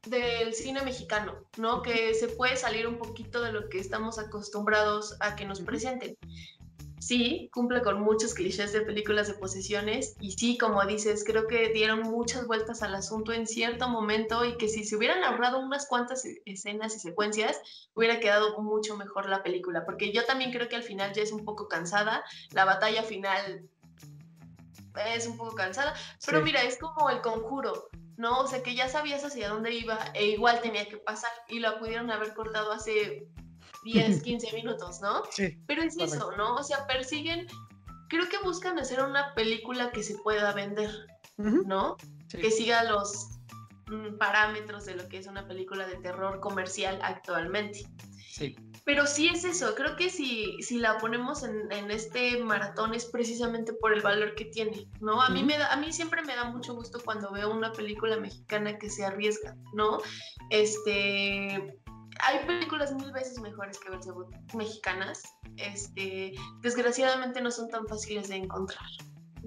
del cine mexicano, ¿no? Que se puede salir un poquito de lo que estamos acostumbrados a que nos presenten sí, cumple con muchos clichés de películas de posesiones y sí, como dices, creo que dieron muchas vueltas al asunto en cierto momento y que si se hubieran ahorrado unas cuantas e-, escenas y secuencias, hubiera quedado mucho mejor la película, porque yo también creo que al final ya es un poco cansada, la batalla final es un poco cansada, pero sí. mira, es como el conjuro, ¿no? O sea, que ya sabías hacia dónde iba e igual tenía que pasar y lo pudieron haber cortado hace 10, 15 minutos, ¿no? Sí. Pero es correcto. eso, ¿no? O sea, persiguen, creo que buscan hacer una película que se pueda vender, uh -huh. ¿no? Sí. Que siga los mm, parámetros de lo que es una película de terror comercial actualmente. Sí. Pero sí es eso, creo que si, si la ponemos en, en, este maratón es precisamente por el valor que tiene, ¿no? A, mí me da, a mí siempre me da mucho gusto cuando veo una película mexicana que se arriesga, ¿no? Este, hay películas mil veces mejores que Belzebut mexicanas. Este, desgraciadamente no son tan fáciles de encontrar,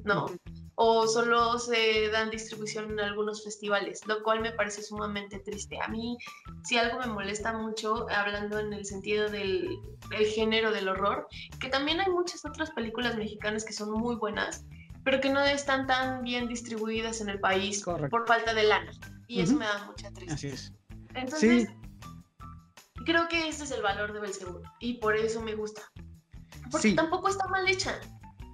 ¿no? O solo se dan distribución en algunos festivales, lo cual me parece sumamente triste. A mí, si algo me molesta mucho, hablando en el sentido del, del género del horror, que también hay muchas otras películas mexicanas que son muy buenas, pero que no están tan bien distribuidas en el país Correcto. por falta de lana. Y uh -huh. eso me da mucha tristeza. Así es. Entonces, sí creo que ese es el valor de Belzebú y por eso me gusta. Porque sí. tampoco está mal hecha,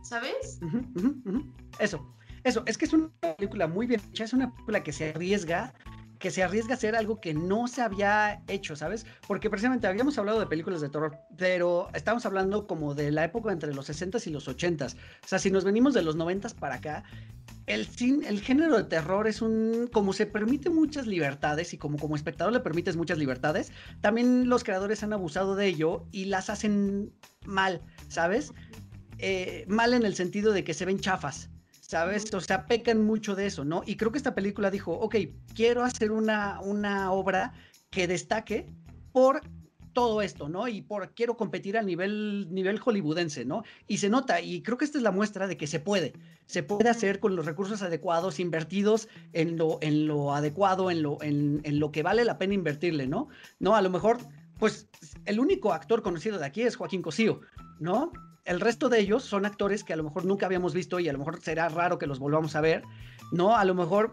¿sabes? Uh -huh, uh -huh, uh -huh. Eso, eso, es que es una película muy bien hecha, es una película que se arriesga, que se arriesga a hacer algo que no se había hecho, ¿sabes? Porque precisamente habíamos hablado de películas de terror, pero estamos hablando como de la época entre los 60s y los 80s. O sea, si nos venimos de los 90s para acá, el, el género de terror es un, como se permite muchas libertades y como como espectador le permites muchas libertades, también los creadores han abusado de ello y las hacen mal, ¿sabes? Eh, mal en el sentido de que se ven chafas, ¿sabes? O sea, pecan mucho de eso, ¿no? Y creo que esta película dijo, ok, quiero hacer una, una obra que destaque por todo esto, ¿no? Y por quiero competir a nivel, nivel hollywoodense, ¿no? Y se nota, y creo que esta es la muestra de que se puede, se puede hacer con los recursos adecuados, invertidos en lo, en lo adecuado, en lo, en, en lo que vale la pena invertirle, ¿no? No, a lo mejor, pues el único actor conocido de aquí es Joaquín Cosío, ¿no? El resto de ellos son actores que a lo mejor nunca habíamos visto y a lo mejor será raro que los volvamos a ver, ¿no? A lo mejor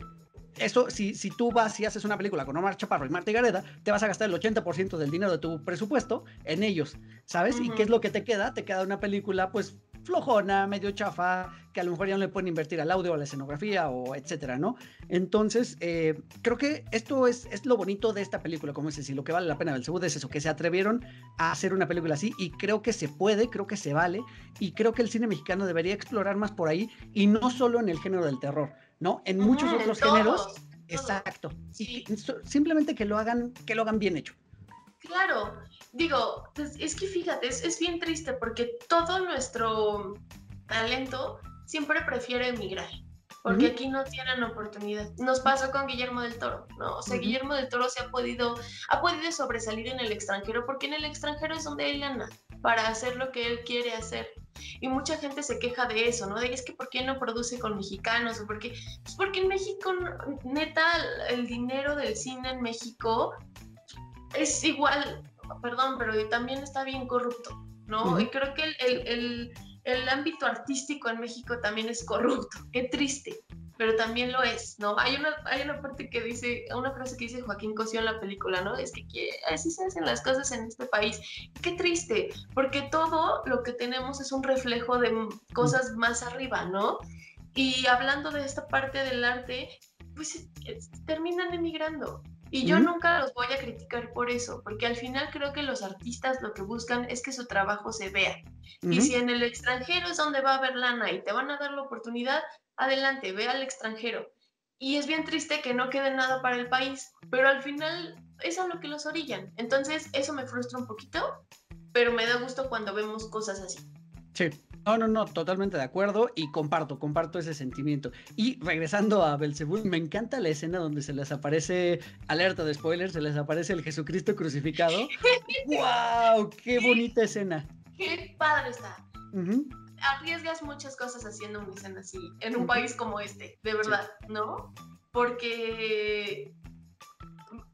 eso, si, si tú vas y haces una película con Omar Chaparro y Marta Gareda, te vas a gastar el 80% del dinero de tu presupuesto en ellos, ¿sabes? ¿Y qué es lo que te queda? Te queda una película, pues, flojona, medio chafa, que a lo mejor ya no le pueden invertir al audio, a la escenografía o etcétera, ¿no? Entonces, eh, creo que esto es, es lo bonito de esta película, como es decir, lo que vale la pena del segundo es eso, que se atrevieron a hacer una película así y creo que se puede, creo que se vale y creo que el cine mexicano debería explorar más por ahí y no solo en el género del terror, ¿no? En muchos otros géneros. Exacto. simplemente que lo hagan, que lo hagan bien hecho. Claro, digo, pues, es que fíjate, es, bien triste porque todo nuestro talento siempre prefiere emigrar, porque aquí no tienen oportunidad. Nos pasó con Guillermo del Toro, ¿no? O sea, Guillermo del Toro se ha podido, ha podido sobresalir en el extranjero, porque en el extranjero es donde él anda para hacer lo que él quiere hacer. Y mucha gente se queja de eso, ¿no? De es que ¿por qué no produce con mexicanos? O porque, pues porque en México, neta, el dinero del cine en México es igual, perdón, pero también está bien corrupto, ¿no? Y creo que el, el, ámbito artístico en México también es corrupto. Qué triste, pero también lo es, ¿no? Hay una, hay una parte que dice, una frase que dice Joaquín Cosío en la película, ¿no? Es que, que así se hacen las cosas en este país. Qué triste, porque todo lo que tenemos es un reflejo de cosas más arriba, ¿no? Y hablando de esta parte del arte, pues terminan emigrando. Y yo nunca los voy a criticar por eso, porque al final creo que los artistas lo que buscan es que su trabajo se vea. Y si en el extranjero es donde va a haber lana y te van a dar la oportunidad, adelante, ve al extranjero. Y es bien triste que no quede nada para el país, pero al final es a lo que los orillan. Entonces eso me frustra un poquito, pero me da gusto cuando vemos cosas así. Sí, no, no, no, totalmente de acuerdo y comparto, comparto ese sentimiento. Y regresando a Belzebú, me encanta la escena donde se les aparece, alerta de spoilers, se les aparece el Jesucristo crucificado. ¡Wow! ¡Qué bonita escena! ¡Qué padre está! Arriesgas muchas cosas haciendo una escena así, en un país como este, de verdad, ¿no? Porque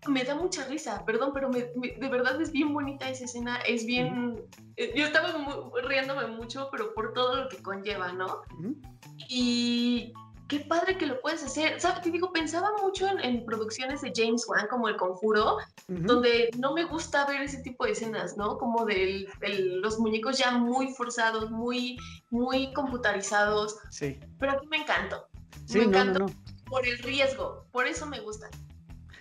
me da mucha risa, perdón, pero de verdad es bien bonita esa escena, es bien... Eh, yo estaba riéndome mucho, pero por todo lo que conlleva, ¿no? Y qué padre que lo puedes hacer. ¿Sabes? Te digo, pensaba mucho en, producciones de James Wan como El Conjuro, donde no me gusta ver ese tipo de escenas, ¿no? Como de los muñecos ya muy forzados, muy, muy computarizados. Sí. Pero a mí me encantó. Sí, me encantó por el riesgo, por eso me gusta.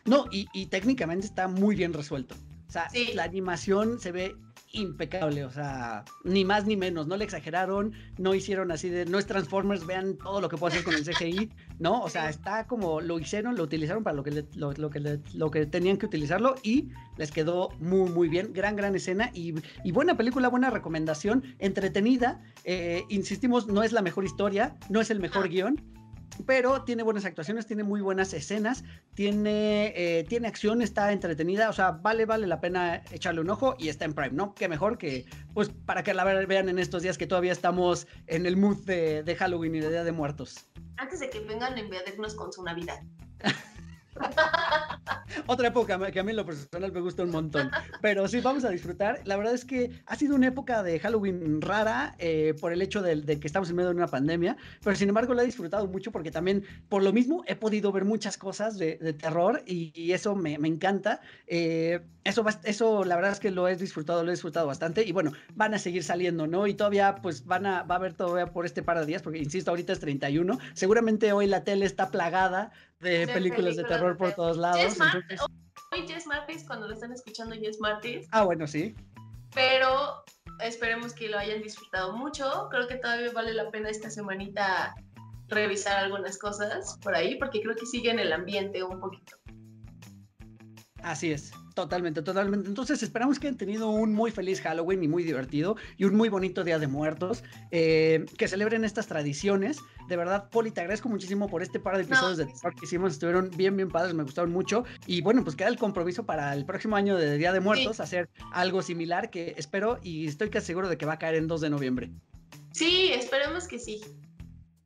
No, y, técnicamente está muy bien resuelto. O sea, la animación se ve impecable, o sea, ni más ni menos, no le exageraron, no hicieron así de, no es Transformers, vean todo lo que puedo hacer con el CGI, ¿no? O sea, está como, lo hicieron, lo utilizaron para lo que, lo, que, lo que tenían que utilizarlo y les quedó muy, muy bien, gran, gran escena y, buena película, buena recomendación, entretenida, eh, insistimos, no es la mejor historia, no es el mejor guion, pero tiene buenas actuaciones, tiene muy buenas escenas, tiene, eh, tiene acción, está entretenida, o sea, vale, vale la pena echarle un ojo y está en Prime, ¿no? Qué mejor que, pues, para que la vean en estos días que todavía estamos en el mood de, de Halloween y de Día de Muertos. Antes de que vengan a invadirnos con su Navidad. Otra época que a mí en lo personal me gusta un montón. Pero sí, vamos a disfrutar. La verdad es que ha sido una época de Halloween rara eh, por el hecho de, que estamos en medio de una pandemia. Pero sin embargo, la he disfrutado mucho porque también, por lo mismo, he podido ver muchas cosas de, terror y, eso me, encanta. Eh, eso, eso, la verdad es que lo he disfrutado, lo he disfrutado bastante. Y bueno, van a seguir saliendo, ¿no? Y todavía, pues van a, va a haber todavía por este par de días, porque insisto, ahorita es 31. Seguramente hoy la tele está plagada de, películas, de terror por todos lados. Hoy ya es martes, cuando lo están escuchando ya es martes. Ah, bueno, sí. Pero esperemos que lo hayan disfrutado mucho. Creo que todavía vale la pena esta semanita revisar algunas cosas por ahí, porque creo que sigue en el ambiente un poquito. Así es. Totalmente, totalmente. Entonces esperamos que hayan tenido un muy feliz Halloween y muy divertido y un muy bonito Día de Muertos, eh, que celebren estas tradiciones. De verdad, Poli, te agradezco muchísimo por este par de episodios de terror que hicimos, estuvieron bien, bien padres, me gustaron mucho. Y bueno, pues queda el compromiso para el próximo año de Día de Muertos, hacer algo similar que espero y estoy casi seguro de que va a caer en 2 de noviembre. Sí, esperemos que sí.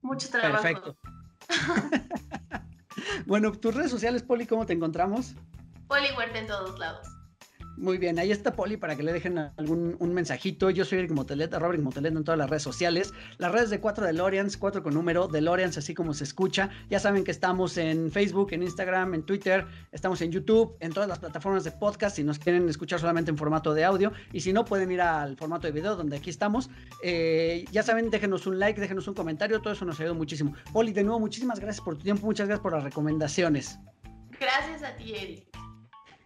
Mucho trabajo. Perfecto. bueno, tus redes sociales, Poli, ¿cómo te encontramos? Poli Huerta en todos lados. Muy bien, ahí está Poli para que le dejen algún un mensajito. Yo soy Eric Motelet, Robert Motelet en todas las redes sociales. Las redes de 4 DeLoreans, 4 con número, DeLoreans así como se escucha. Ya saben que estamos en Facebook, en Instagram, en Twitter, estamos en YouTube, en todas las plataformas de podcast si nos quieren escuchar solamente en formato de audio. Y si no, pueden ir al formato de video donde aquí estamos. Eh, ya saben, déjenos un like, déjenos un comentario, todo eso nos ayuda muchísimo. Poli, de nuevo, muchísimas gracias por tu tiempo, muchas gracias por las recomendaciones. Gracias a ti, Eric